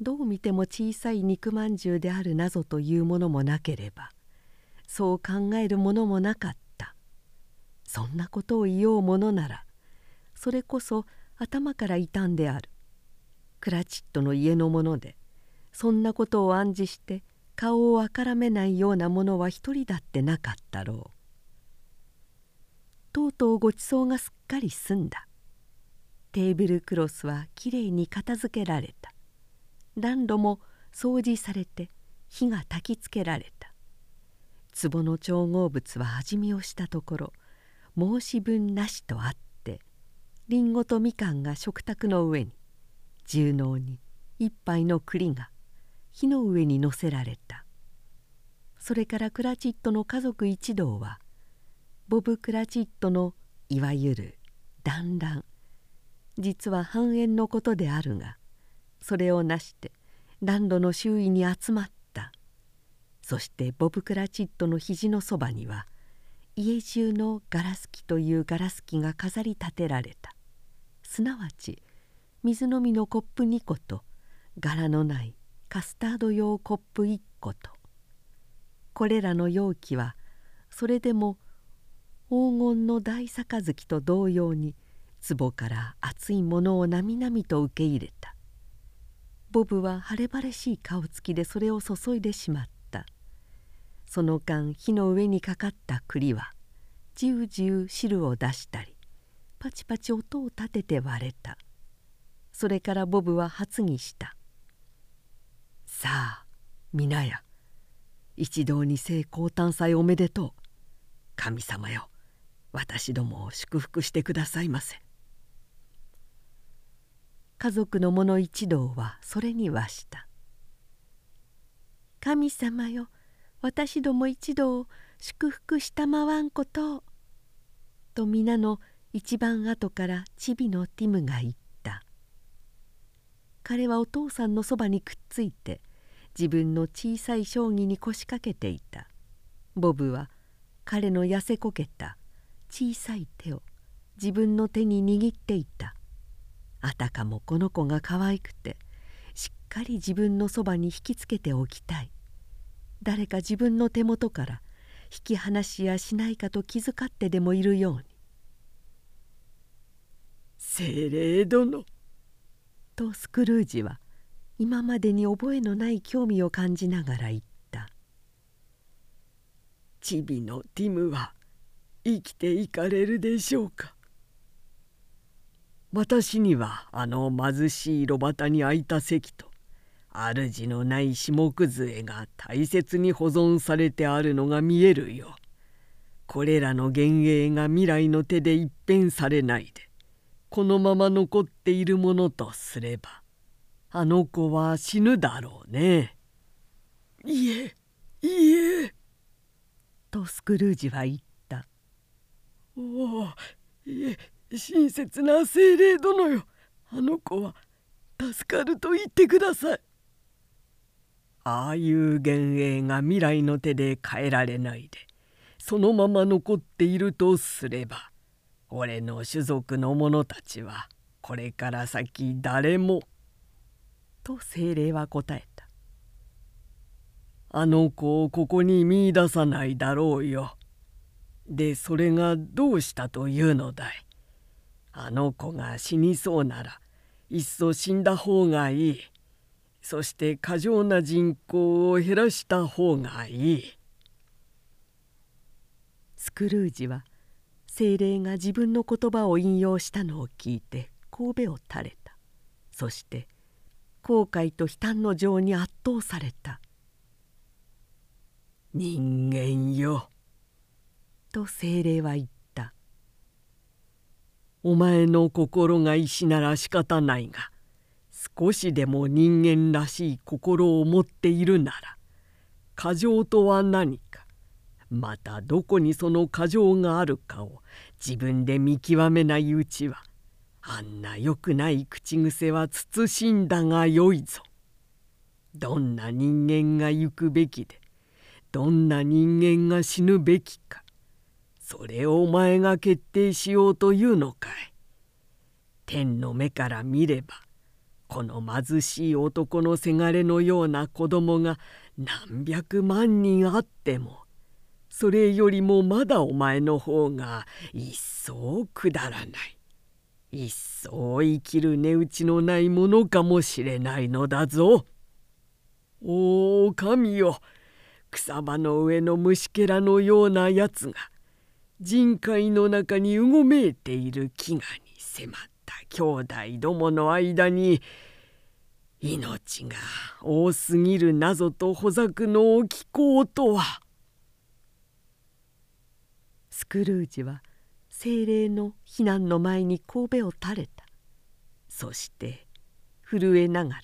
どう見ても小さい肉まんじゅうであるなぞというものもなければそう考えるものもなかった。そんなことを言おうものならそれこそ頭から傷んである。クラチットの家の者でそんなことを暗示して顔をあからめないようなものは一人だってなかったろう。とうとうごちそうがすっかり済んだ。テーブルクロスはきれいに片付けられた。暖炉も掃除されて火が焚きつけられた。壺の調合物は味見をしたところ申し分なしとあってりんごとみかんが食卓の上に重納に一杯の栗が火の上に乗せられた。それからクラチットの家族一同はボブ・クラチットのいわゆる団らん実は半円のことであるがそれをなして暖炉の周囲に集まったそしてボブ・クラチットの肘のそばには家中のガラス器というガラス器が飾り立てられた。すなわち水飲みのコップ2個と柄のないカスタード用コップ1個と。これらの容器はそれでも黄金の大杯と同様に壺から熱いものをなみなみと受け入れた。ボブは晴れ晴れしい顔つきでそれを注いでしまった。その間火の上にかかった栗はじゅうじゅう汁を出したりパチパチ音を立てて割れた。それからボブは発議した「さあ皆や一同に聖降誕祭おめでとう。神様よ私どもを祝福してくださいませ」家族の者一同はそれにはした「神様よ私ども一同祝福したまわんこと」と皆の一番後からチビのティムが言った。彼はお父さんのそばにくっついて自分の小さい将棋に腰掛けていた。ボブは彼の痩せこけた小さい手を自分の手に握っていた。あたかもこの子が可愛くてしっかり自分のそばに引きつけておきたい。誰か自分の手元から引き離しやしないかと気遣ってでもいるように「精霊殿」とスクルージは今までに覚えのない興味を感じながら言った「チビのティムは生きていかれるでしょうか?」私にはあの貧しい炉端に空いた席と主のない下崩が大切に保存されてあるのが見えるよ。これらの幻影が未来の手で一変されないでこのまま残っているものとすればあの子は死ぬだろうね。いえいえ。とスクルージは言った。おおいえ親切な精霊殿よあの子は助かると言ってくださいああいう幻影が未来の手で変えられないでそのまま残っているとすれば俺の種族の者たちはこれから先誰もと精霊は答えた。あの子をここに見いださないだろうよ。でそれがどうしたというのだい？あの子が死にそうならいっそ死んだ方がいい。そして過剰な人口を減らした方がいい。スクルージは精霊が自分の言葉を引用したのを聞いて神戸を垂れた。そして後悔と悲嘆の情に圧倒された「人間よ」と精霊は言った。お前の心が石なら仕方ないが少しでも人間らしい心を持っているなら過剰とは何かまたどこにその過剰があるかを自分で見極めないうちはあんな良くない口癖は慎んだがよいぞ。どんな人間が行くべきでどんな人間が死ぬべきかそれをお前が決定しようというのかい。天の目から見ればこの貧しい男のせがれのような子供が何百万人あってもそれよりもまだお前の方が一層くだらない。一層生きる値打ちのないものかもしれないのだぞ。おお神よ。草場の上の虫けらのようなやつが人海の中にうごめいている飢餓に迫った兄弟どもの間に命が多すぎる謎とほざくのを聞こうとは。スクルージは精霊の避難の前に神戸を垂れた。そして震えながら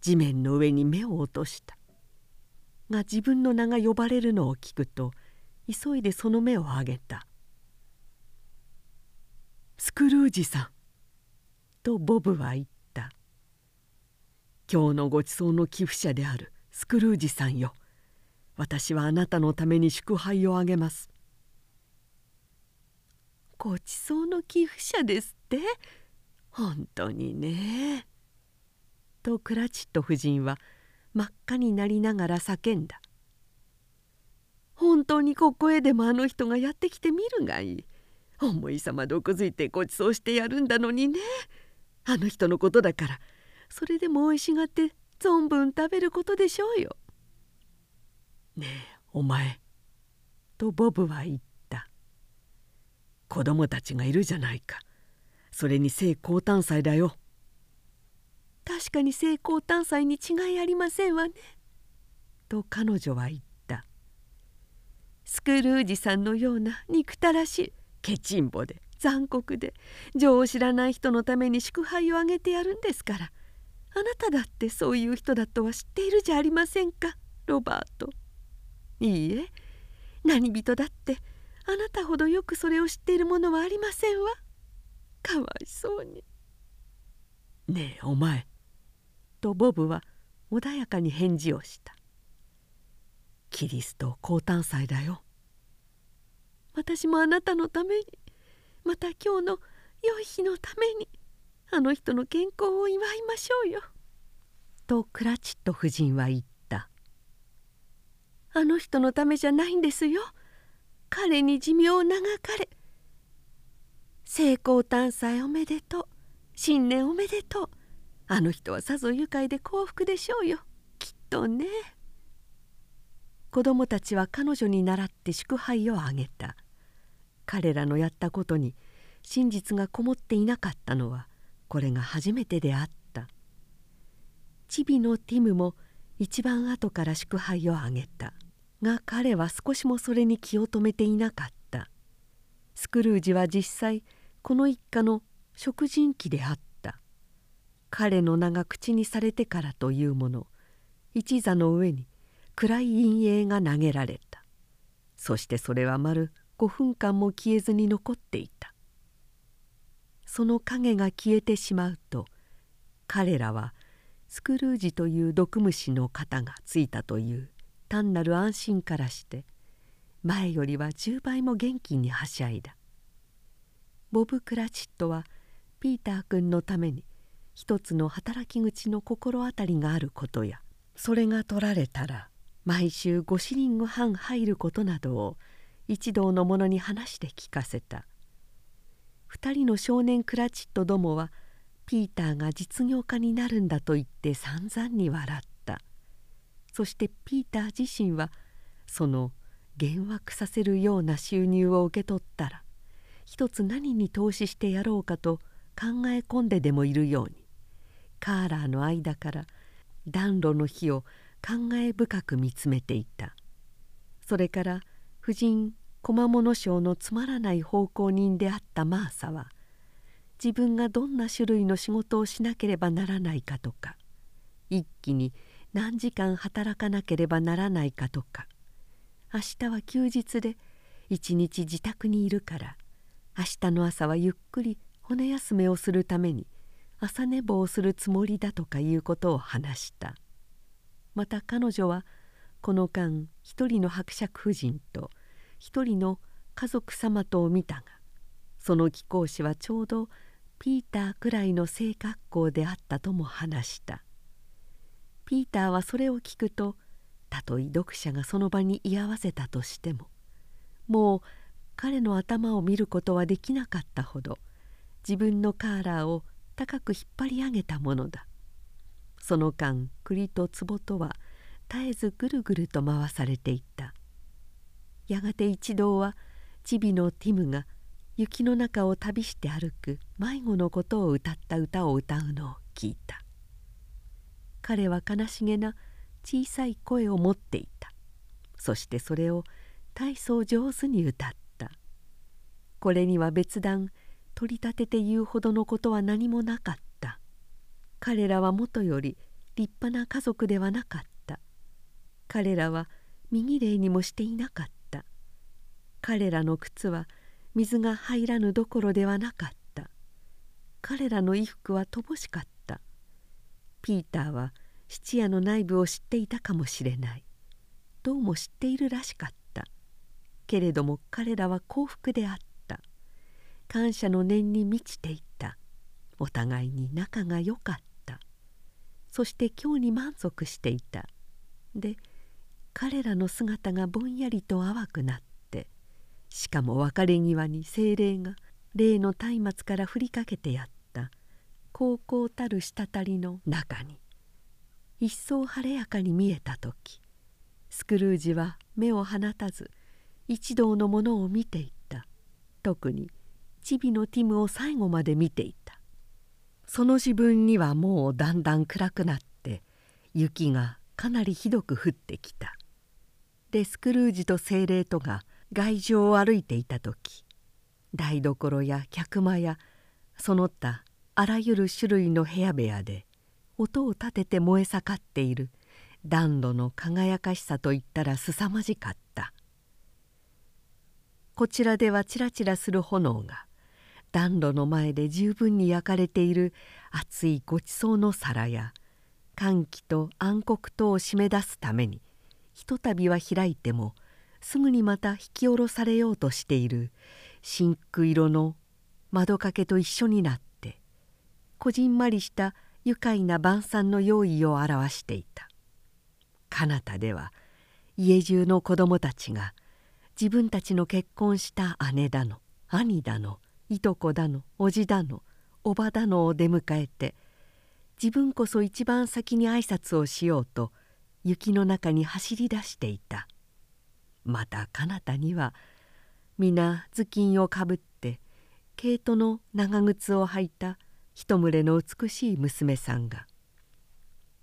地面の上に目を落とした。が自分の名が呼ばれるのを聞くと急いでその目を上げた「スクルージさん」とボブは言った「今日のごちそうの寄付者であるスクルージさんよ。私はあなたのために祝杯をあげます」ごちそうの寄付者ですって？本当にね。とクラチット夫人は真っ赤になりながら叫んだ。本当にここへでもあの人がやってきてみるがいい。重いさまどくづいてごちそうしてやるんだのにね。あの人のことだから。それでもおいしがって存分食べることでしょうよ。ねえお前。とボブは言った。子供たちがいるじゃないか。それに性高誕祭だよ。確かに性高誕祭に違いありませんわね。と彼女は言った。スクルージさんのような憎たらしい。ケチンボで残酷で情を知らない人のために祝杯をあげてやるんですからあなただってそういう人だとは知っているじゃありませんかロバート。いいえ何人だってあなたほどよくそれを知っているものはありませんわかわいそうに。ねえお前。とボブは穏やかに返事をした。キリスト降誕祭だよ。私もあなたのためにまた今日の良い日のためにあの人の健康を祝いましょうよ。とクラチット夫人は言った。あの人のためじゃないんですよ。彼に寿命を長かれ。成功誕祭おめでとう。新年おめでとう。あの人はさぞ愉快で幸福でしょうよ。きっとね。子供たちは彼女に倣って祝杯をあげた彼らのやったことに真実がこもっていなかったのはこれが初めてであった。チビのティムも一番後から祝杯をあげたが彼は少しもそれに気を留めていなかった。スクルージは実際この一家の食人鬼であった。彼の名が口にされてからというもの一座の上に暗い陰影が投げられた。そしてそれは丸5分間も消えずに残っていた。その影が消えてしまうと彼らはスクルージという毒虫の型がついたという単なる安心からして前よりは10倍も元気にはしゃいだ。ボブ・クラチットはピーター君のために一つの働き口の心当たりがあることやそれが取られたら毎週5シリング半入ることなどを一同の者に話して聞かせた。2人の少年クラチットどもはピーターが実業家になるんだと言って散々に笑った。そしてピーター自身はその幻惑させるような収入を受け取ったら一つ何に投資してやろうかと考え込んででもいるように。カーラーの間から暖炉の火を感慨深く見つめていた。それから婦人小物商のつまらない奉公人であったマーサは自分がどんな種類の仕事をしなければならないかとか一気に何時間働かなければならないかとか明日は休日で一日自宅にいるから明日の朝はゆっくり骨休めをするために朝寝坊をするつもりだとかいうことを話した。また彼女はこの間一人の伯爵夫人と一人の家族様とを見たがその貴公子はちょうどピーターくらいの性格好であったとも話した。ピーターはそれを聞くとたとえ読者がその場に居合わせたとしてももう彼の頭を見ることはできなかったほど自分のカーラーを高く引っ張り上げたものだ。その間栗と壺とは絶えずぐるぐると回されていった。やがて一同はチビのティムが雪の中を旅して歩く迷子のことを歌った歌を歌うのを聞いた。彼は悲しげな小さい声を持っていた。そしてそれを大層上手に歌った。これには別段取り立てて言うほどのことは何もなかった。彼らはもとより立派な家族ではなかった。彼らは右礼にもしていなかった。彼らの靴は水が入らぬどころではなかった。彼らの衣服は乏しかった。ピーターは質屋の内部を知っていたかもしれない。どうも知っているらしかった。けれども彼らは幸福であった。感謝の念に満ちていた。お互いに仲が良かった。そして今日に満足していた。で彼らの姿がぼんやりと淡くなってしかも別れ際に精霊が例の松明から振りかけてやった。高校たる滴りの中に。一層晴れやかに見えた時。スクルージは目を放たず一同のものを見ていった。特にチビのティムを最後まで見ていた。その自分にはもうだんだん暗くなって雪がかなりひどく降ってきた。でスクルージと精霊とが外場を歩いていた時台所や客間やその他あらゆる種類の部屋部屋で音を立てて燃え盛っている暖炉の輝かしさといったらすさまじかった。こちらではちらちらする炎が暖炉の前で十分に焼かれている熱いごちそうの皿や寒気と暗黒とを締め出すためにひとたびは開いてもすぐにまた引き下ろされようとしている真紅色の窓掛けと一緒になってこじんまりした愉快な晩餐の用意を表していた。彼方では家中の子供たちが自分たちの結婚した姉だの兄だのいとこだの叔父だのおばだのを出迎えて自分こそ一番先に挨拶をしようと雪の中に走り出していた。また彼方には皆頭巾をかぶって毛糸の長靴を履いた一群れの美しい娘さんが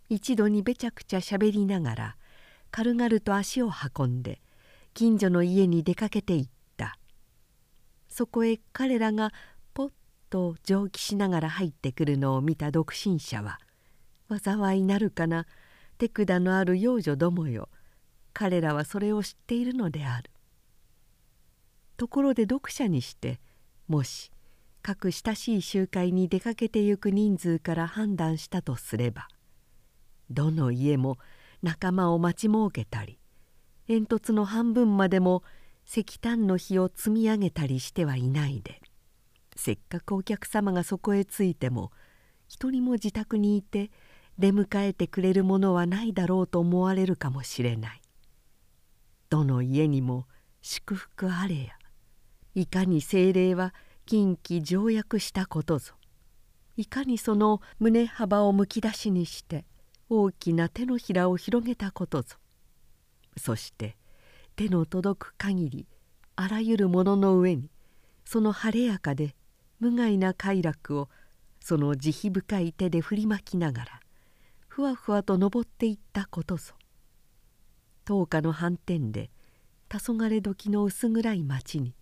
一度にべちゃくちゃしゃべりながら軽々と足を運んで近所の家に出かけていった。そこへ彼らがポッと蒸気しながら入ってくるのを見た独身者は災いなるかな手札のある幼女どもよ。彼らはそれを知っているのである。ところで読者にしてもし各親しい集会に出かけてゆく人数から判断したとすればどの家も仲間を待ち設けたり煙突の半分までも石炭の火を積み上げたりしてはいないでせっかくお客様がそこへ着いても一人も自宅にいて出迎えてくれるものはないだろうと思われるかもしれない。どの家にも祝福あれや。いかに精霊は近畿条約したことぞ。いかにその胸幅をむき出しにして大きな手のひらを広げたことぞ。そして手の届く限りあらゆるものの上にその晴れやかで無害な快楽をその慈悲深い手で振りまきながらふわふわと登っていったことぞ。10日の反転で黄昏時の薄暗い町に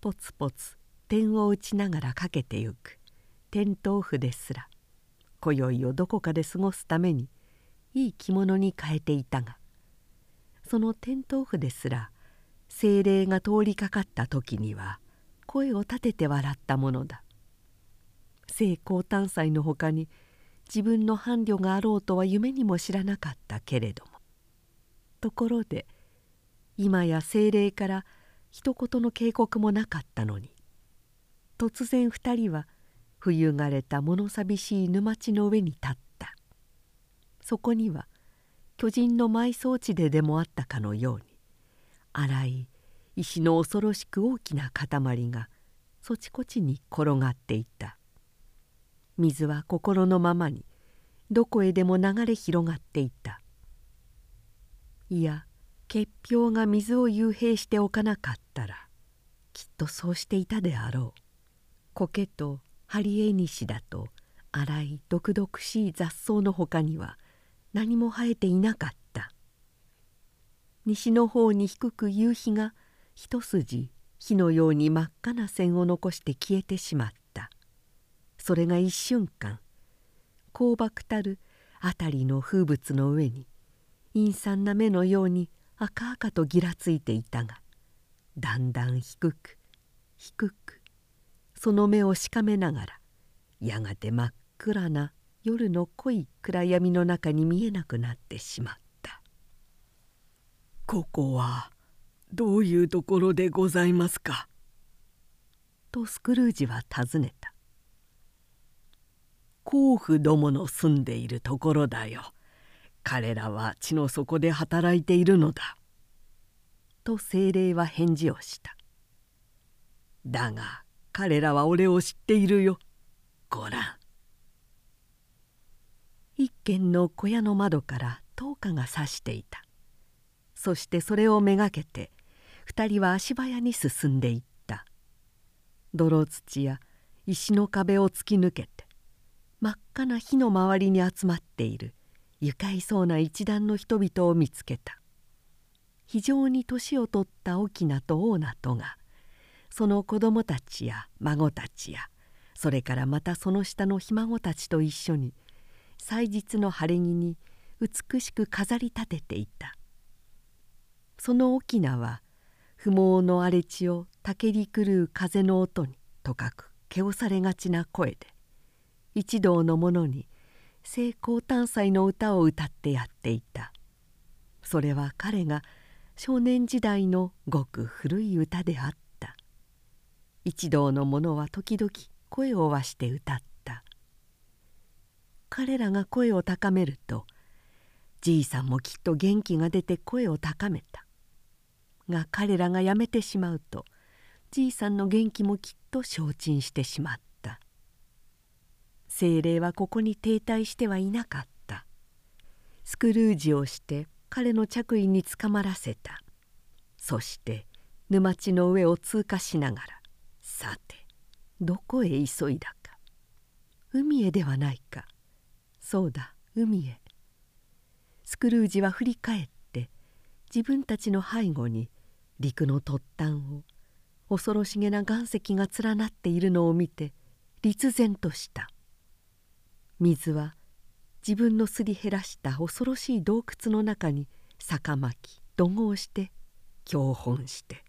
ポツポツ点を打ちながらかけてゆく天豆腐ですら今宵をどこかで過ごすためにいい着物に変えていたがその天豆腐ですら精霊が通りかかった時には声を立てて笑ったものだ。聖高誕祭のほかに自分の伴侶があろうとは夢にも知らなかったけれどもところで今や精霊から一言の警告もなかったのに突然二人は冬がれた物寂しい沼地の上に立った。そこには巨人の埋葬地ででもあったかのように荒い石の恐ろしく大きな塊がそちこちに転がっていた。水は心のままにどこへでも流れ広がっていた。いや結氷が水を幽閉しておかなかったらきっとそうしていたであろう。苔とハリエニシだと荒い毒々しい雑草のほかには何も生えていなかった。西の方に低く夕日が一筋火のように真っ赤な線を残して消えてしまった。それが一瞬間香爆たる辺りの風物の上に陰惨な目のように赤々とぎらついていたがだんだん低く低くその目をしかめながらやがて真っ暗な夜の濃い暗闇の中に見えなくなってしまった「ここはどういうところでございますか?」とスクルージは尋ねた「甲府どもの住んでいるところだよ。彼らは地の底で働いているのだ」と精霊は返事をした。だが彼らは俺を知っているよ。ごらん一軒の小屋の窓から灯火がさしていた。そしてそれをめがけて二人は足早に進んでいった。泥土や石の壁を突き抜けて真っ赤な火の周りに集まっている。愉快そうな一団の人々を見つけた。非常に年を取った翁とオーナとがその子供たちや孫たちやそれからまたその下のひ孫たちと一緒に祭日の晴れ着に美しく飾り立てていた。その翁は不毛の荒れ地をたけり狂う風の音にとかくけおされがちな声で一同の者に聖光誕祭の歌を歌ってやっていた。それは彼が少年時代のごく古い歌であった。一同の者は時々声をわして歌った。彼らが声を高めるとじいさんもきっと元気が出て声を高めた。が彼らがやめてしまうとじいさんの元気もきっと消沈してしまった。精霊はここに停滞してはいなかった。スクルージをして彼の着衣につかまらせた。そして沼地の上を通過しながらさてどこへ急いだか。海へではないか。そうだ海へ。スクルージは振り返って自分たちの背後に陸の突端を恐ろしげな岩石が連なっているのを見て立然とした。水は自分のすり減らした恐ろしい洞窟の中に逆巻き怒号して教本して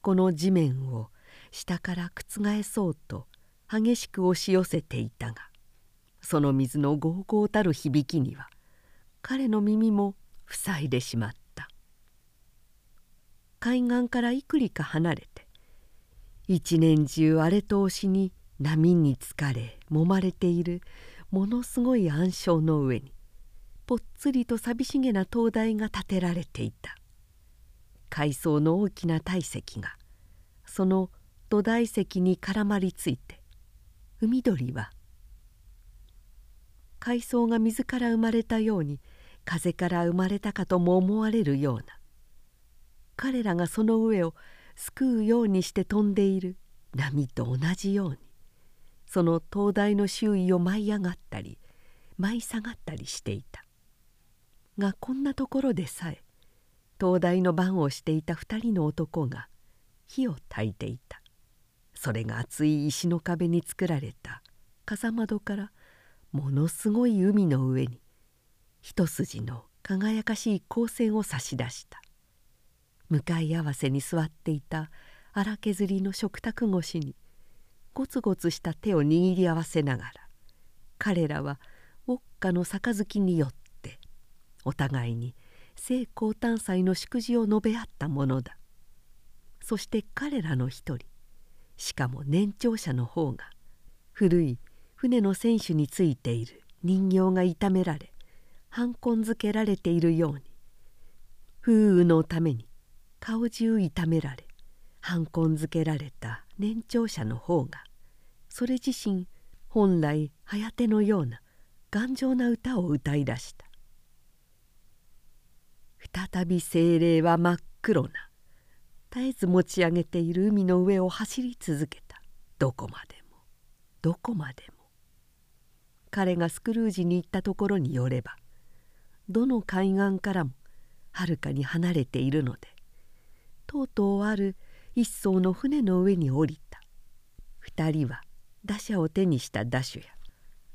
この地面を下から覆そうと激しく押し寄せていたがその水のゴーゴーたる響きには彼の耳も塞いでしまった。海岸からいくりか離れて一年中荒れ通しに波に疲れ揉まれているものすごい暗礁の上にぽっつりと寂しげな灯台が建てられていた。海藻の大きな体積がその土台石に絡まりついて海鳥は海藻が水から生まれたように風から生まれたかとも思われるような彼らがその上を救うようにして飛んでいる波と同じように。その灯台の周囲を舞い上がったり舞い下がったりしていた。がこんなところでさえ灯台の番をしていた二人の男が火を焚いていた。それが厚い石の壁に作られた。風窓からものすごい海の上に一筋の輝かしい光線を差し出した。向かい合わせに座っていた荒削りの食卓越しにゴツゴツした手を握り合わせながら彼らはウォッカの杯によってお互いに聖光誕祭の祝辞を述べ合ったものだ。そして彼らの一人しかも年長者の方が古い船の船首についている人形が痛められ半根づけられているように風雨のために顔中痛められ半根づけられた年長者の方がそれ自身本来颯のような頑丈な歌を歌い出した。再び精霊は真っ黒な絶えず持ち上げている海の上を走り続けた。どこまでもどこまでも。彼がスクルージに行ったところによればどの海岸からもはるかに離れているのでとうとうある一艘の船の上に降りた。二人は打者を手にした打手や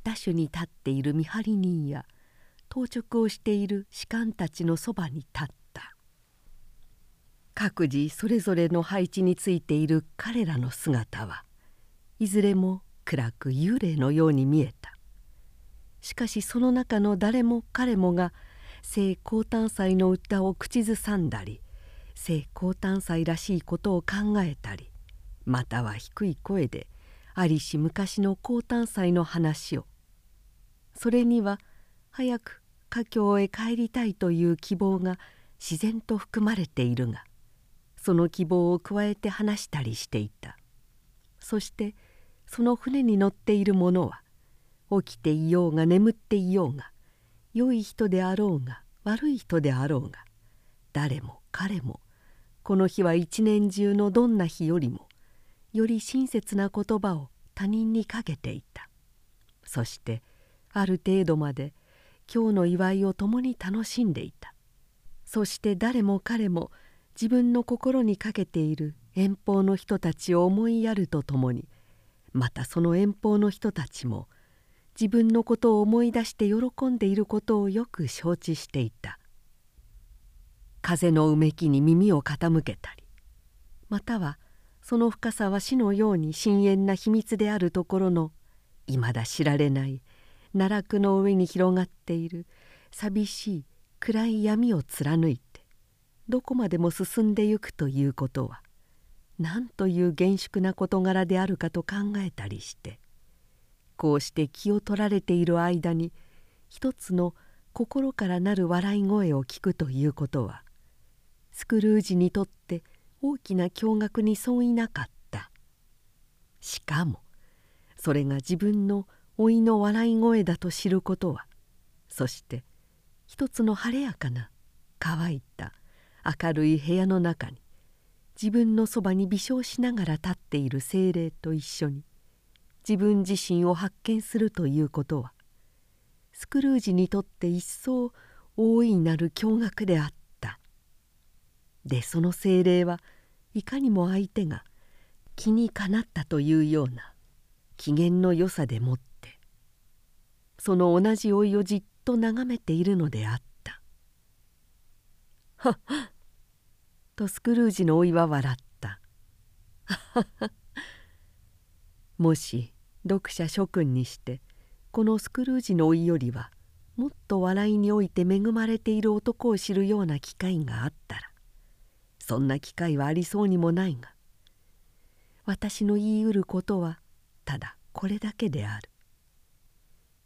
打手に立っている見張り人や当直をしている士官たちのそばに立った。各自それぞれの配置についている彼らの姿はいずれも暗く幽霊のように見えた。しかしその中の誰も彼もが聖光誕祭の歌を口ずさんだり聖光誕祭らしいことを考えたりまたは低い声でありし昔の高誕祭の話を。それには早く家境へ帰りたいという希望が自然と含まれているがその希望を加えて話したりしていた。そしてその船に乗っている者は起きていようが眠っていようが良い人であろうが悪い人であろうが誰も彼もこの日は一年中のどんな日よりもより親切な言葉を他人にかけていた。そしてある程度まで今日の祝いを共に楽しんでいた。そして誰も彼も自分の心にかけている遠方の人たちを思いやるとともにまたその遠方の人たちも自分のことを思い出して喜んでいることをよく承知していた。風のうめきに耳を傾けたりまたはその深さは死のように深遠な秘密であるところのいまだ知られない奈落の上に広がっている寂しい暗い闇を貫いてどこまでも進んでゆくということは何という厳粛な事柄であるかと考えたりしてこうして気を取られている間に一つの心からなる笑い声を聞くということはスクルージにとって大きな驚愕に損いなかった。しかもそれが自分の老いの笑い声だと知ることはそして一つの晴れやかな乾いた明るい部屋の中に自分のそばに微笑しながら立っている精霊と一緒に自分自身を発見するということはスクルージにとって一層大いなる驚愕であった。でその精霊はいかにも相手が気にかなったというような機嫌の良さでもってその同じ老いをじっと眺めているのであった「はっはっ」とスクルージの老いは笑った。もし読者諸君にしてこのスクルージの老いよりはもっと笑いにおいて恵まれている男を知るような機会があったらそんな機会はありそうにもないが私の言い得ることはただこれだけである。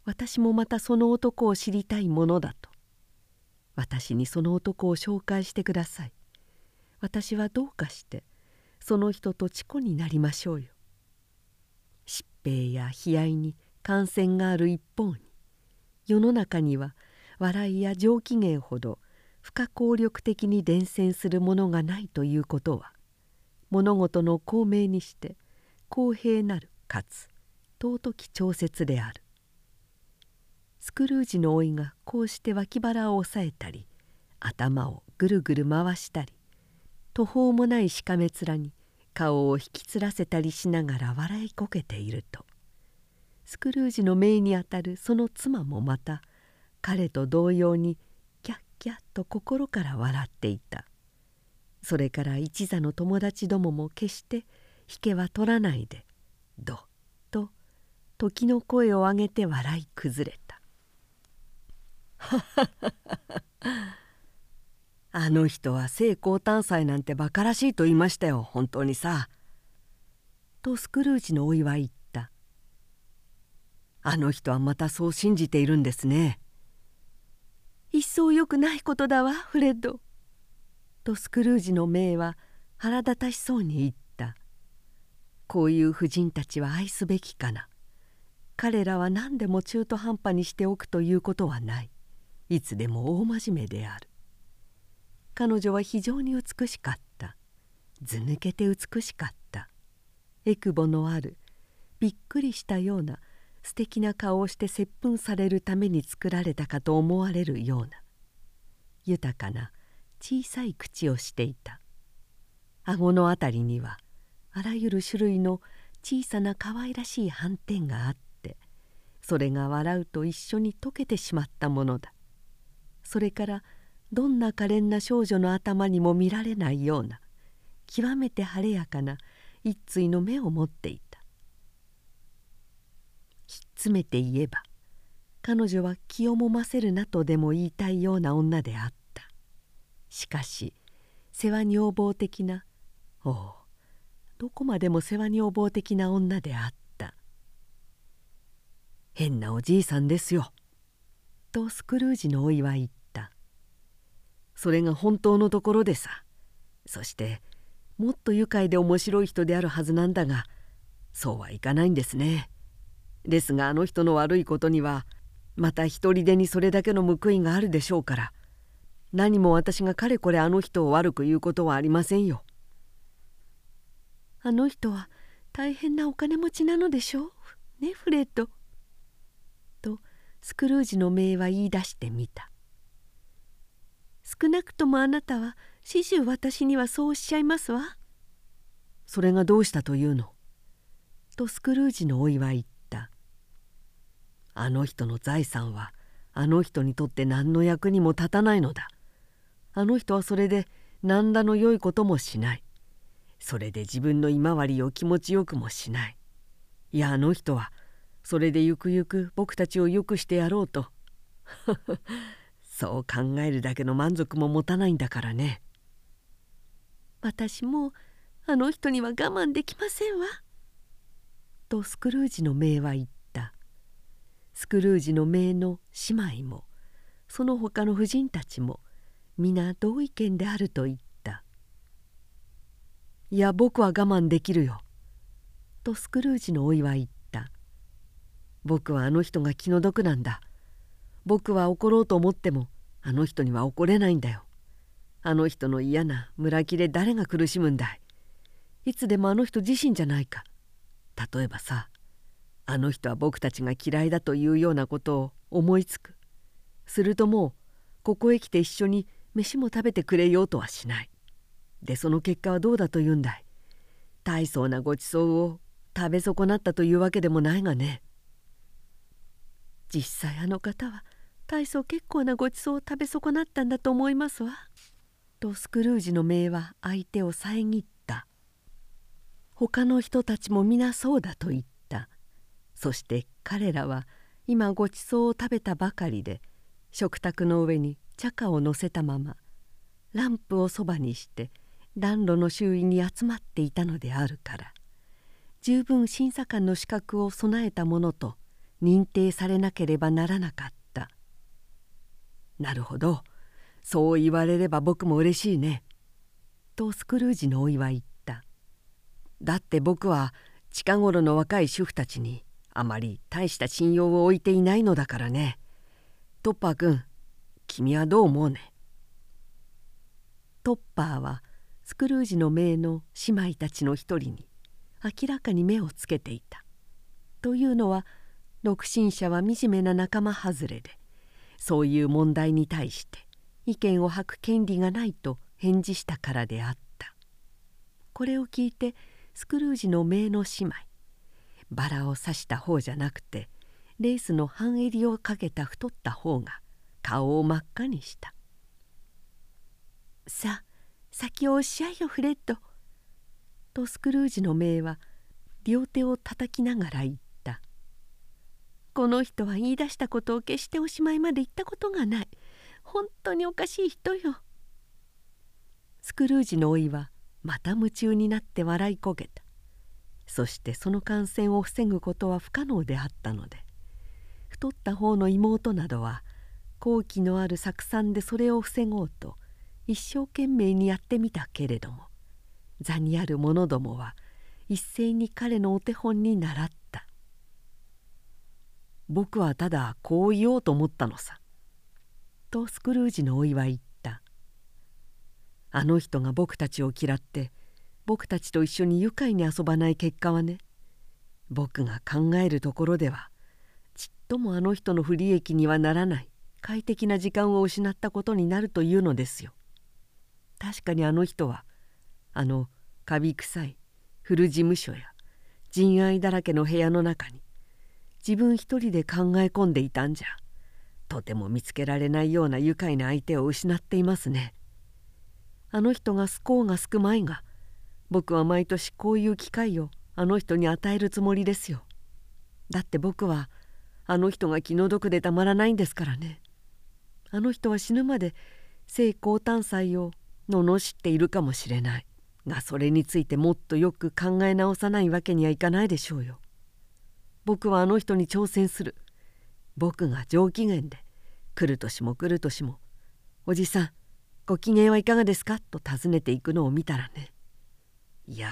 私もまたその男を知りたいものだと。私にその男を紹介してください。私はどうかしてその人と知になりましょうよ。疾病や悲哀に感染がある一方に世の中には笑いや上機嫌ほど不可抗力的に伝染するものがないということは物事の公明にして公平なるかつ尊き調節である。スクルージの老いがこうして脇腹を押さえたり頭をぐるぐる回したり途方もないしかめ面に顔を引きつらせたりしながら笑いこけているとスクルージの命にあたるその妻もまた彼と同様にキャッと心から笑っていた。それから一座の友達どもも決して引けは取らないでどっと時の声を上げて笑い崩れた「あの人は性交誕祭なんてバカらしいと言いましたよ本当にさ」とスクルージのおいは言った「あの人はまたそう信じているんですね」一層よくないことだわフレッド」とスクルージの命は腹立たしそうに言った「こういう婦人たちは愛すべきかな。彼らは何でも中途半端にしておくということはない。いつでも大真面目である」彼女は非常に美しかった。ず抜けて美しかった。えくぼのあるびっくりしたような素敵な顔をして接吻されるために作られたかと思われるような豊かな小さい口をしていた。顎のあたりにはあらゆる種類の小さな可愛らしい斑点があってそれが笑うと一緒に溶けてしまったものだ。それからどんな可憐な少女の頭にも見られないような極めて晴れやかな一対の目を持っていた。ひっつめて言えば彼女は気をもませるなとでも言いたいような女であった。しかし世話女房的なおおどこまでも世話女房的な女であった。変なおじいさんですよ。とスクルージのおいは言った。それが本当のところでさ。そしてもっと愉快で面白い人であるはずなんだがそうはいかないんですね。ですがあの人の悪いことにはまた一人でにそれだけの報いがあるでしょうから何も私がかれこれあの人を悪く言うことはありませんよ。あの人は大変なお金持ちなのでしょう？ねフレッド。とスクルージの姪は言い出してみた。少なくともあなたは始終私にはそうおっしゃいますわ。それがどうしたというの？とスクルージのおいは言った。あの人の財産はあの人にとって何の役にも立たないのだ。あの人はそれで何らの良いこともしないそれで自分の今治を気持ちよくもしないいやあの人はそれでゆくゆく僕たちをよくしてやろうと そう考えるだけの満足も持たないんだからね私もあの人には我慢できませんわとスクルージの姪は言ったスクルージの姪の姉妹もその他の婦人たちも皆同意見であると言った「いや僕は我慢できるよ」とスクルージのおいは言った「僕はあの人が気の毒なんだ。僕は怒ろうと思ってもあの人には怒れないんだよ。あの人の嫌な村木で誰が苦しむんだい。いつでもあの人自身じゃないか。例えばさあの人は僕たちが嫌いだというようなことを思いつくするともうここへ来て一緒に飯も食べてくれようとはしない。でその結果はどうだというんだい？大層なごちそうを食べ損なったというわけでもないがね。実際あの方は大層結構なごちそうを食べ損なったんだと思いますわ。とスクルージの姪は相手を遮った。他の人たちも皆そうだと言った。そして彼らは今ごちそうを食べたばかりで食卓の上に茶花を乗せたままランプをそばにして暖炉の周囲に集まっていたのであるから十分審査官の資格を備えたものと認定されなければならなかった。なるほど。そう言われれば僕も嬉しいね。とスクルージのおいは言った。だって僕は近頃の若い主婦たちにあまり大した信用を置いていないのだからねトッパー君君はどう思うね？トッパーはスクルージの姪の姉妹たちの一人に明らかに目をつけていた。というのは独身者は惨めな仲間外れでそういう問題に対して意見を吐く権利がないと返事したからであった。これを聞いてスクルージの姪の姉妹バラを刺した方じゃなくてレースの半襟をかけた太った方が顔を真っ赤にした「さあ先をおっしゃいよフレッド」とスクルージの姪は両手を叩きながら言った「この人は言い出したことを決しておしまいまで言ったことがない。本当におかしい人よ」スクルージの老いはまた夢中になって笑いこげた。そしてその感染を防ぐことは不可能であったので太った方の妹などは好奇のある作算でそれを防ごうと一生懸命にやってみたけれども座にある者どもは一斉に彼のお手本に習った「僕はただこう言おうと思ったのさ」とスクルージのおいは言った「あの人が僕たちを嫌って僕たちと一緒に愉快に遊ばない結果はね僕が考えるところではちっともあの人の不利益にはならない快適な時間を失ったことになるというのですよ。確かにあの人はあのカビ臭い古事務所や人愛だらけの部屋の中に自分一人で考え込んでいたんじゃとても見つけられないような愉快な相手を失っていますね。あの人がすこうがすくまいが僕は毎年こういう機会をあの人に与えるつもりですよ。だって僕はあの人が気の毒でたまらないんですからね。あの人は死ぬまで性高誕祭を罵っているかもしれないがそれについてもっとよく考え直さないわけにはいかないでしょうよ。僕はあの人に挑戦する。僕が上機嫌で来る年も来る年も「おじさんご機嫌はいかがですか?」と尋ねていくのを見たらねいや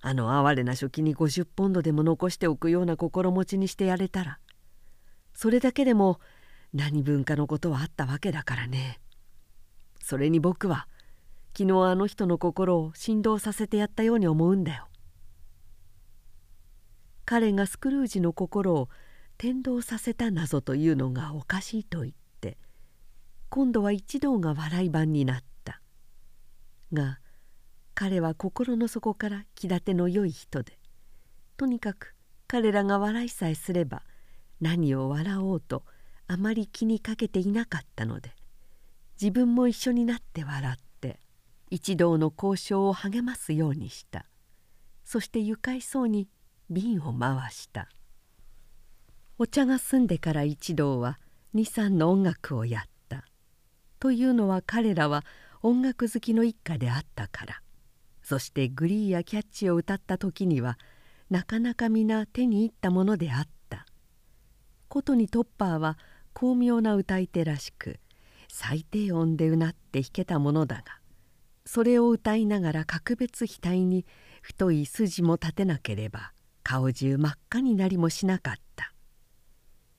あの哀れな書記に50ポンドでも残しておくような心持ちにしてやれたらそれだけでも何分かのことはあったわけだからね。それに僕は昨日あの人の心を振動させてやったように思うんだよ。彼がスクルージの心を転動させた謎というのがおかしいと言って今度は一同が笑い番になった。が彼は心の底から気立ての良い人でとにかく彼らが笑いさえすれば何を笑おうとあまり気にかけていなかったので自分も一緒になって笑って一同の交渉を励ますようにした。そして愉快そうに瓶を回した。お茶が済んでから一同は二三の音楽をやった。というのは彼らは音楽好きの一家であったから。そしてグリーやキャッチを歌った時にはなかなか皆手に入ったものであった。ことにトッパーは巧妙な歌い手らしく最低音でうなって弾けたものだがそれを歌いながら格別額に太い筋も立てなければ顔中真っ赤になりもしなかった。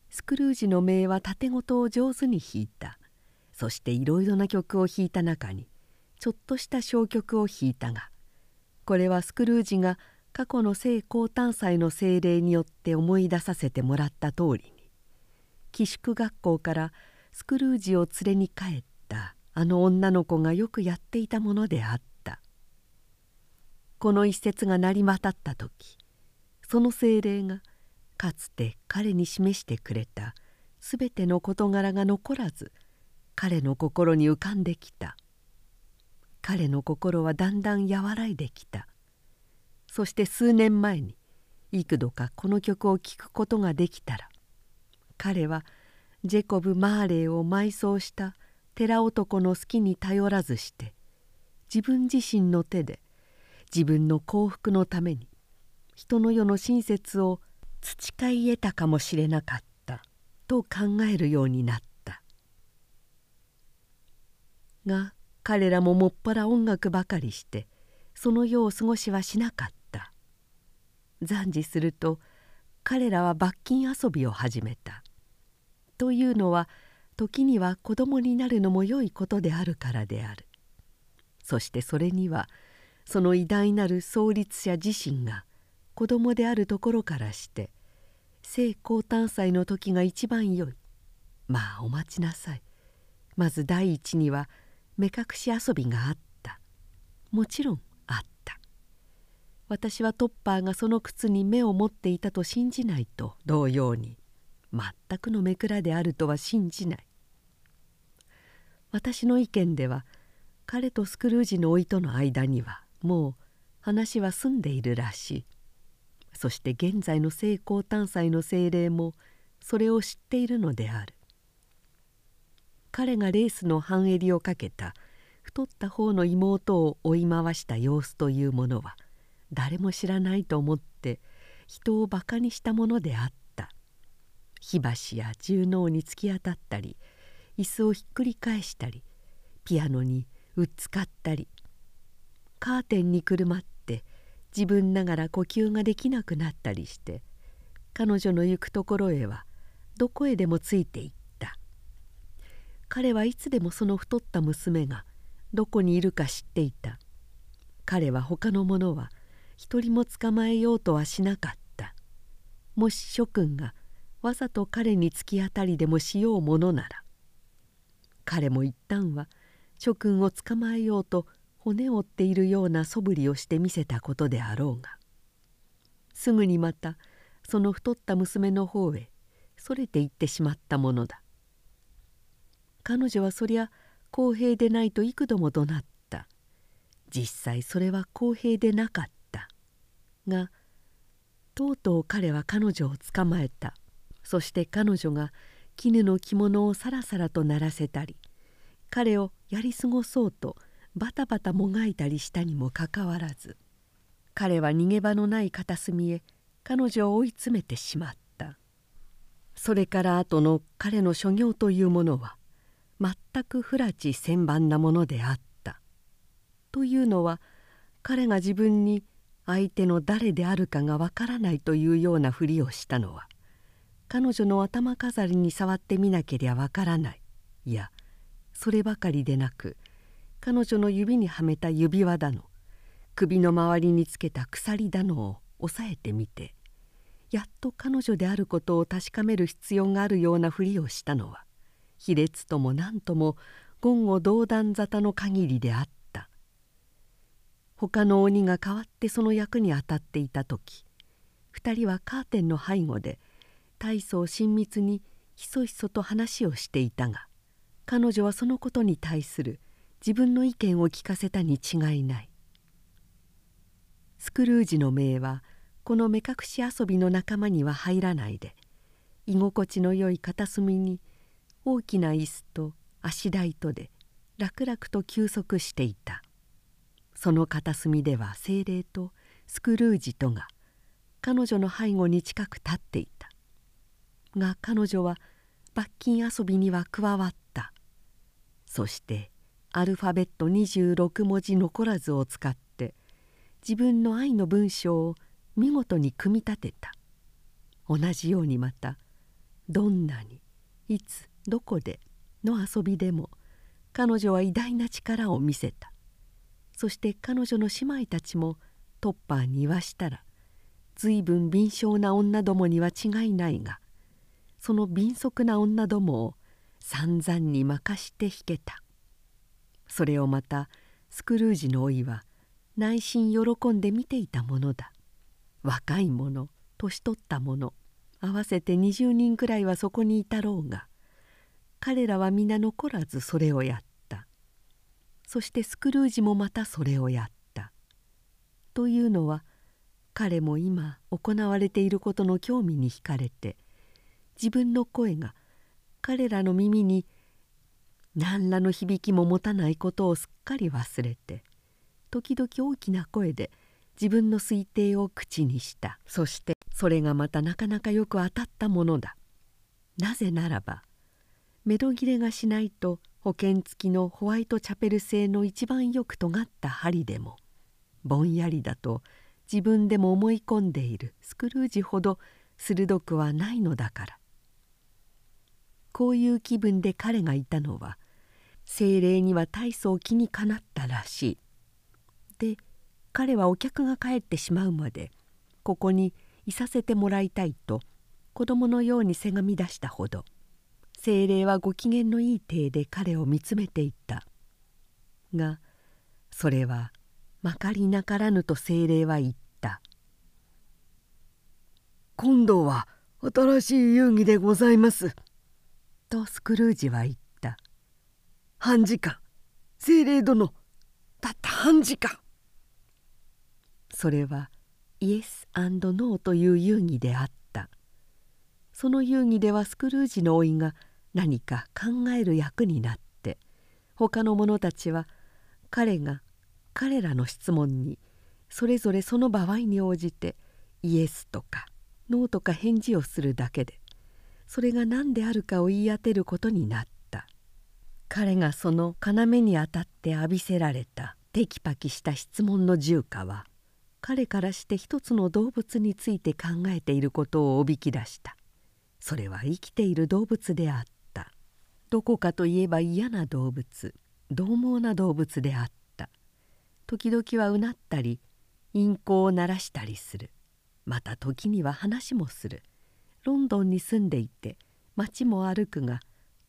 スクルージの名は盾事を上手に弾いた。そしていろいろな曲を弾いた中にちょっとした小曲を弾いたがこれはスクルージが過去の聖降誕祭の精霊によって思い出させてもらった通りに寄宿学校からスクルージを連れに帰ったあの女の子がよくやっていたものであった。この一節が鳴り渡った時その精霊がかつて彼に示してくれたすべての事柄が残らず彼の心に浮かんできた。彼の心はだんだん和らいできた。そして数年前に幾度かこの曲を聴くことができたら彼はジェコブ・マーレーを埋葬した寺男の好きに頼らずして自分自身の手で自分の幸福のために人の世の親切を培い得たかもしれなかったと考えるようになった。が彼らももっぱら音楽ばかりしてその世を過ごしはしなかった。残事すると彼らは罰金遊びを始めた。というのは時には子供になるのも良いことであるからである。そしてそれにはその偉大なる創立者自身が子供であるところからして聖降誕祭の時が一番良い。まあお待ちなさい。まず第一には目隠し遊びがあった。もちろんあった。私はトッパーがその靴に目を持っていたと信じないと同様に全くの目くらであるとは信じない。私の意見では彼とスクルージの老いとの間にはもう話は済んでいるらしい。そして現在の成功探査の精霊もそれを知っているのである。彼がレースの半襟をかけた太った方の妹を追い回した様子というものは誰も知らないと思って人をバカにしたものであった。火箸や重能に突き当たったり椅子をひっくり返したりピアノにうっつかったりカーテンにくるまって自分ながら呼吸ができなくなったりして彼女の行くところへはどこへでもついていった彼はいつでもその太った娘がどこにいるか知っていた。彼は他の者は一人も捕まえようとはしなかった。もし諸君がわざと彼に突き当たりでもしようものなら。彼も一旦は諸君を捕まえようと骨折っているような素振りをして見せたことであろうが。すぐにまたその太った娘の方へそれていってしまったものだ。彼女はそりゃ公平でないと幾度も怒鳴った。実際それは公平でなかった。がとうとう彼は彼女を捕まえた。そして彼女が絹の着物をさらさらと鳴らせたり彼をやり過ごそうとバタバタもがいたりしたにもかかわらず彼は逃げ場のない片隅へ彼女を追い詰めてしまった。それから後の彼の所業というものは全く不埒千万なものであった。というのは彼が自分に相手の誰であるかがわからないというようなふりをしたのは彼女の頭飾りに触ってみなけりゃわからない。いやそればかりでなく彼女の指にはめた指輪だの。首の周りにつけた鎖だのを押さえてみてやっと彼女であることを確かめる必要があるようなふりをしたのは卑劣とも何とも言語道断沙汰の限りであった。他の鬼が代わってその役に当たっていた時2人はカーテンの背後で大層親密にひそひそと話をしていたが彼女はそのことに対する自分の意見を聞かせたに違いない。スクルージの命はこの目隠し遊びの仲間には入らないで居心地のよい片隅に大きな椅子と足台とで楽々と休息していた。その片隅では精霊とスクルージとが彼女の背後に近く立っていた。が彼女は罰金遊びには加わった。そしてアルファベット26文字残らずを使って自分の愛の文章を見事に組み立てた。同じようにまたどんなにいつどこでの遊びでも彼女は偉大な力を見せた。そして彼女の姉妹たちもトッパーに言わしたら随分敏捷な女どもには違いないがその敏速な女どもを散々に任して引けた。それをまたスクルージの老いは内心喜んで見ていたものだ。若い者年取った者合わせて20人くらいはそこにいたろうが彼らは皆残らずそれをやった。そしてスクルージもまたそれをやった。というのは彼も今行われていることの興味に惹かれて自分の声が彼らの耳に何らの響きも持たないことをすっかり忘れて時々大きな声で自分の推定を口にした。そしてそれがまたなかなかよく当たったものだ。なぜならば目処切れがしないと保険付きのホワイトチャペル製の一番よく尖った針でもぼんやりだと自分でも思い込んでいるスクルージほど鋭くはないのだからこういう気分で彼がいたのは精霊には大層気にかなったらしい。で彼はお客が帰ってしまうまでここにいさせてもらいたいと子供のようにせがみ出したほど精霊はご機嫌のいい体で彼を見つめていった。がそれはまかりなからぬと精霊は言った「今度は新しい遊戯でございます」とスクルージは言った「半時間。精霊殿たった半時間」それはイエスノーという遊戯であった。その遊戯ではスクルージの老いが何か考える役になって他の者たちは彼が彼らの質問にそれぞれその場合に応じてイエスとかノーとか返事をするだけでそれが何であるかを言い当てることになった。彼がその要にあたって浴びせられたテキパキした質問の重化は彼からして一つの動物について考えていることをおびき出した。それは生きている動物であった。どこかといえば嫌な動物獰猛な動物であった。時々はうなったり陰行を鳴らしたりする。また時には話もする。ロンドンに住んでいて街も歩くが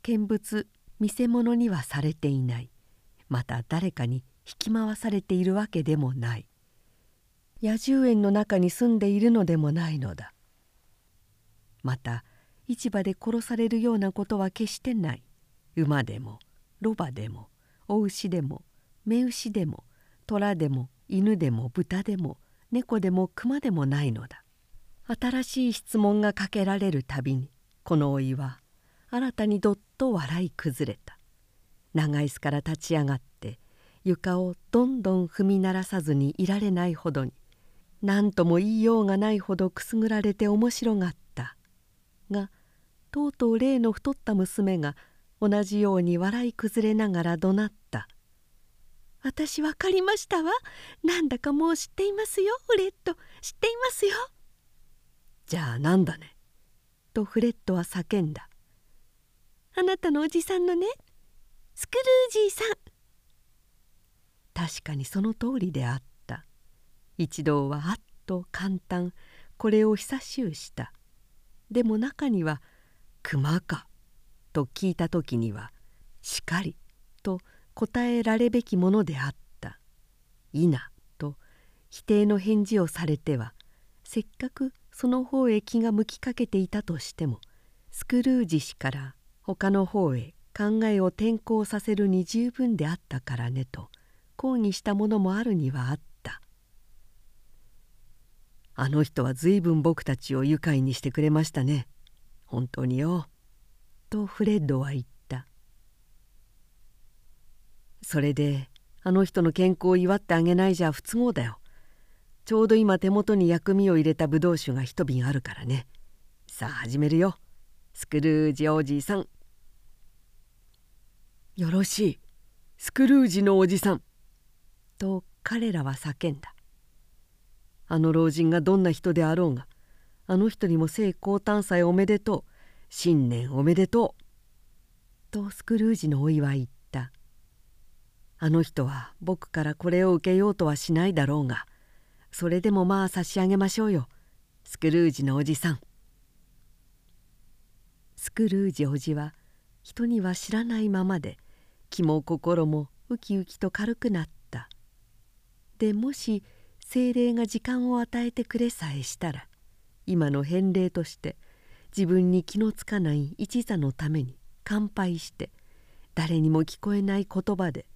見物見せ物にはされていない。また誰かに引き回されているわけでもない。野獣園の中に住んでいるのでもないのだ。また市場で殺されるようなことは決してない。馬でもロバでもお牛でも雌牛でも虎でも犬でも豚でも猫でも熊でもないのだ。新しい質問がかけられるたびにこの老いは新たにどっと笑い崩れた。長椅子から立ち上がって床をどんどん踏み鳴らさずにいられないほどに何とも言いようがないほどくすぐられて面白がった。がとうとう例の太った娘が同じように笑い崩れながら怒鳴った私分かりましたわ。なんだかもう知っていますよフレッド知っていますよじゃあなんだね？とフレッドは叫んだあなたのおじさんのね？スクルージーさん。確かにその通りであった。一同はあっと簡単。これを久しゅうした。でも中には「熊か」と聞いた時には「しかり」と答えられべきものであった「いな」と否定の返事をされてはせっかくその方へ気が向きかけていたとしてもスクルージ氏から他の方へ考えを転向させるに十分であったからねと抗議したものもあるにはあった「あの人は随分僕たちを愉快にしてくれましたね。本当によ」とフレッドは言った「それであの人の健康を祝ってあげないじゃ不都合だよ。ちょうど今手元に薬味を入れたブドウ酒が一瓶あるからね。さあ始めるよ。スクルージおじさん。よろしい。スクルージのおじさん」と彼らは叫んだ。あの老人がどんな人であろうがあの人にも聖降誕祭おめでとう。新年おめでとう」とスクルージのおいは言った。あの人は僕からこれを受けようとはしないだろうがそれでもまあ差し上げましょうよ。スクルージのおじさん。スクルージおじは人には知らないままで気も心もウキウキと軽くなった。でもし精霊が時間を与えてくれさえしたら今の返礼として自分に気のつかない一座のために乾杯して誰にも聞こえない言葉で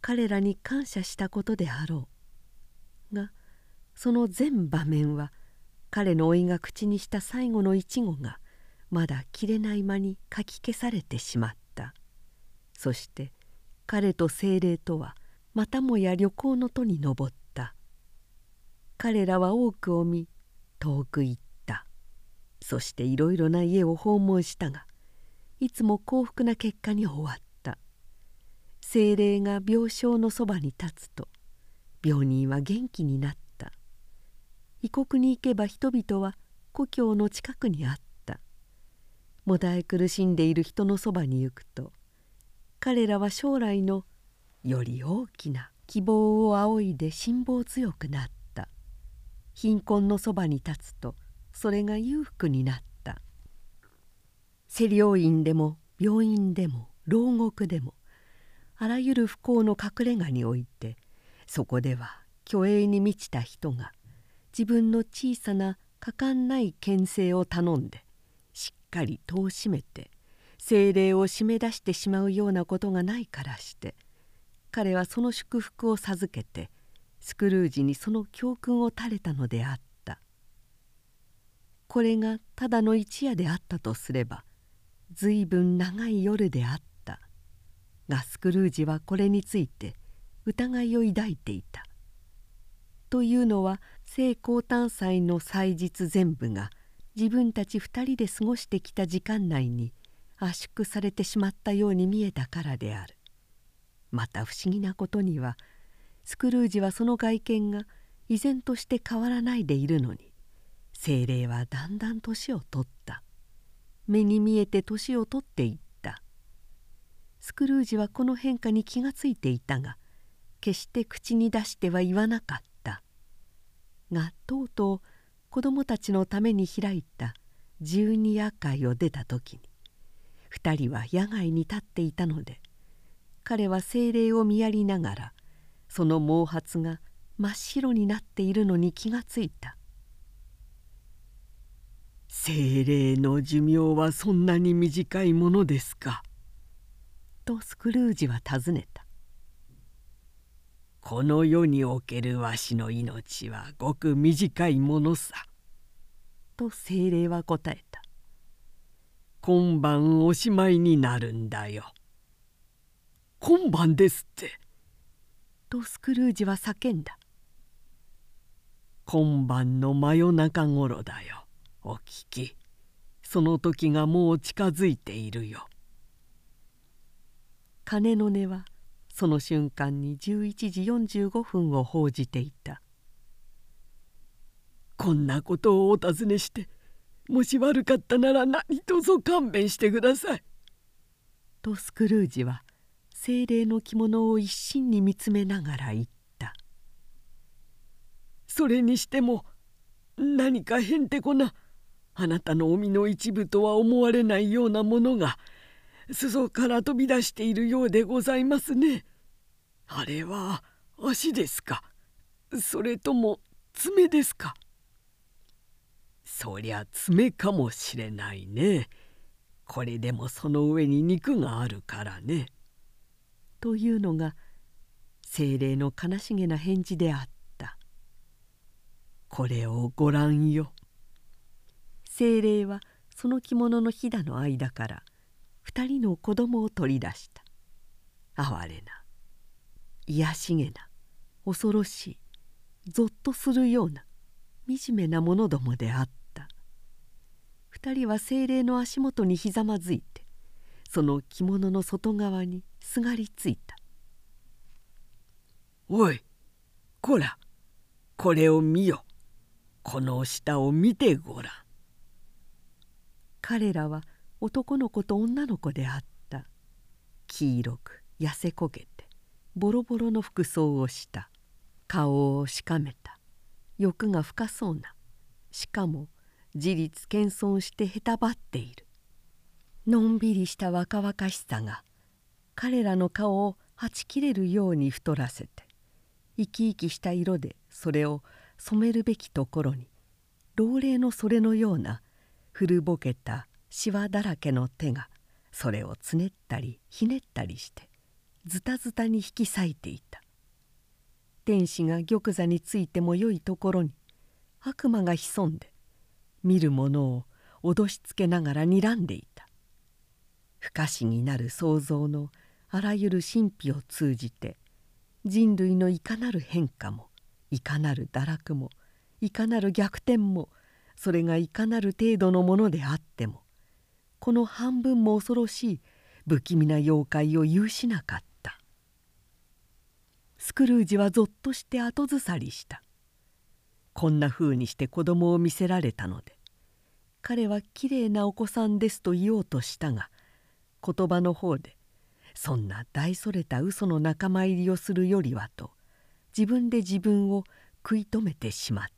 彼らに感謝したことであろうがその全場面は彼の老いが口にした最後の一語がまだ切れない間にかき消されてしまった。そして彼と精霊とはまたもや旅行の途に上った。彼らは多くを見遠く行った。そしていろいろな家を訪問したがいつも幸福な結果に終わった。精霊が病床のそばに立つと病人は元気になった。異国に行けば人々は故郷の近くにあった。もだえ苦しんでいる人のそばに行くと彼らは将来のより大きな希望を仰いで辛抱強くなった。貧困のそばに立つとそれが裕福になった。施療院でも病院でも牢獄でもあらゆる不幸の隠れ家においてそこでは虚栄に満ちた人が自分の小さな果敢ない牽制を頼んでしっかり戸を閉めて精霊を締め出してしまうようなことがないからして彼はその祝福を授けてスクルージにその教訓を垂れたのであった。これがただの一夜であったとすれば随分長い夜であったがスクルージはこれについて疑いを抱いていた。というのは聖降誕祭の祭日全部が自分たち二人で過ごしてきた時間内に圧縮されてしまったように見えたからであるまた不思議なことにはスクルージはその外見が依然として変わらないでいるのに精霊はだんだん年を取った。目に見えて年を取っていった。スクルージはこの変化に気がついていたが決して口に出しては言わなかった。がとうとう子供たちのために開いた十二夜会を出た時に2人は野外に立っていたので彼は精霊を見やりながらその毛髪が真っ白になっているのに気がついた「精霊の寿命はそんなに短いものですか?」とスクルージは尋ねた。この世におけるわしの命はごく短いものさ。と精霊は答えた。今晩おしまいになるんだよ。今晩ですって。とスクルージは叫んだ。今晩の真夜中ごろだよ。お聞き。その時がもう近づいているよ。鐘の音はその瞬間に11時45分を報じていた「こんなことをお尋ねしてもし悪かったなら何卒勘弁してください」とスクルージは精霊の着物を一心に見つめながら言った「それにしても何かへんてこなあなたのお身の一部とは思われないようなものが裾から飛び出しているようでございますね。あれは足ですか？それとも爪ですか？そりゃ爪かもしれないね。これでもその上に肉があるからね。というのが精霊の悲しげな返事であった。これをご覧よ。精霊はその着物のひだの間から二人の子供を取り出した。哀れな卑しげな恐ろしいぞっとするような惨めな者どもであった。二人は精霊の足元にひざまずいてその着物の外側にすがりついた「おいこらこれを見よ。この下を見てごらん」彼らは男の子と女の子であった。黄色く痩せこけてボロボロの服装をした。顔をしかめた。欲が深そうな。しかも自立謙遜してへたばっている。のんびりした若々しさが彼らの顔をはち切れるように太らせて生き生きした色でそれを染めるべきところに老齢のそれのような古ぼけたしわだらけの手がそれをつねったりひねったりしてズタズタに引き裂いていた。天使が玉座についてもよいところに悪魔が潜んで見る者を脅しつけながら睨んでいた。不可思議なる創造のあらゆる神秘を通じて人類のいかなる変化もいかなる堕落もいかなる逆転もそれがいかなる程度のものであってもこの半分も恐ろしい不気味な妖怪を有しなかった。スクルージはぞっとして後ずさりした。こんなふうにして子供を見せられたので彼はきれいなお子さんですと言おうとしたが言葉の方でそんな大それた嘘の仲間入りをするよりはと自分で自分を食い止めてしまった。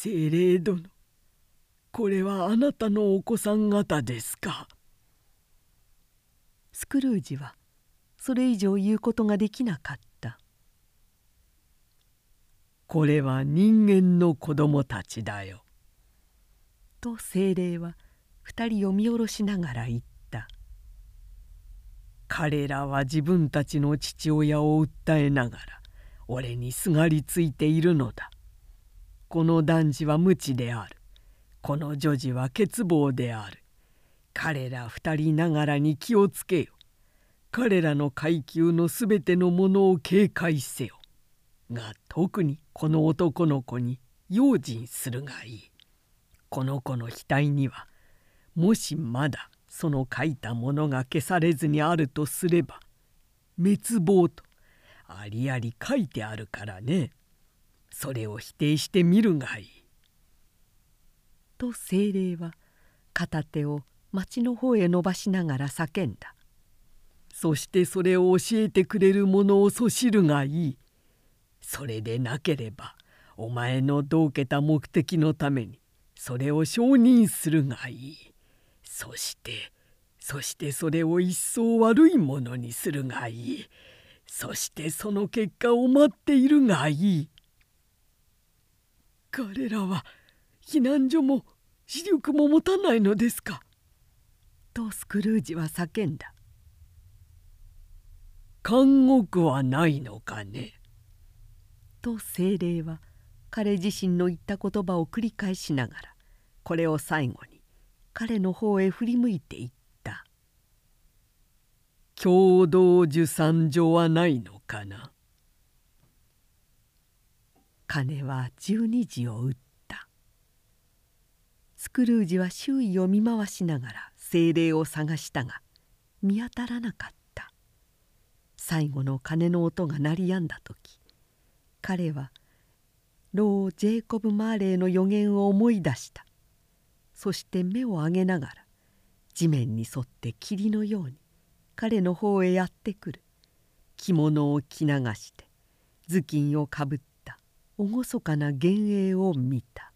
精霊殿。これはあなたのお子さん方ですか？スクルージはそれ以上言うことができなかった。これは人間の子供たちだよ。と精霊は二人を見下ろしながら言った。彼らは自分たちの父親を訴えながら俺にすがりついているのだこの男児は無知である。この女児は欠乏である。彼ら二人ながらに気をつけよ。彼らの階級のすべてのものを警戒せよ。が特にこの男の子に用心するがいい。この子の額にはもしまだその書いたものが消されずにあるとすれば滅亡とありあり書いてあるからね。それを否定してみるがいい。と精霊は片手を町の方へ伸ばしながら叫んだ。そしてそれを教えてくれる者をそしるがいい。それでなければお前のどうけた目的のためにそれを承認するがいい。そしてそしてそれを一層悪いものにするがいい。そしてその結果を待っているがいい。彼らは避難所も視力も持たないのですか?」とスクルージは叫んだ「監獄はないのかね?」と精霊は彼自身の言った言葉を繰り返しながらこれを最後に彼の方へ振り向いていった「共同受産所はないのかな?」鐘は12時を打った。スクルージは周囲を見回しながら精霊を探したが見当たらなかった。最後の鐘の音が鳴りやんだ時彼は老ジェイコブ・マーレーの予言を思い出した。そして目を上げながら地面に沿って霧のように彼の方へやってくる。着物を着流して頭巾をかぶった厳かな幻影を見た。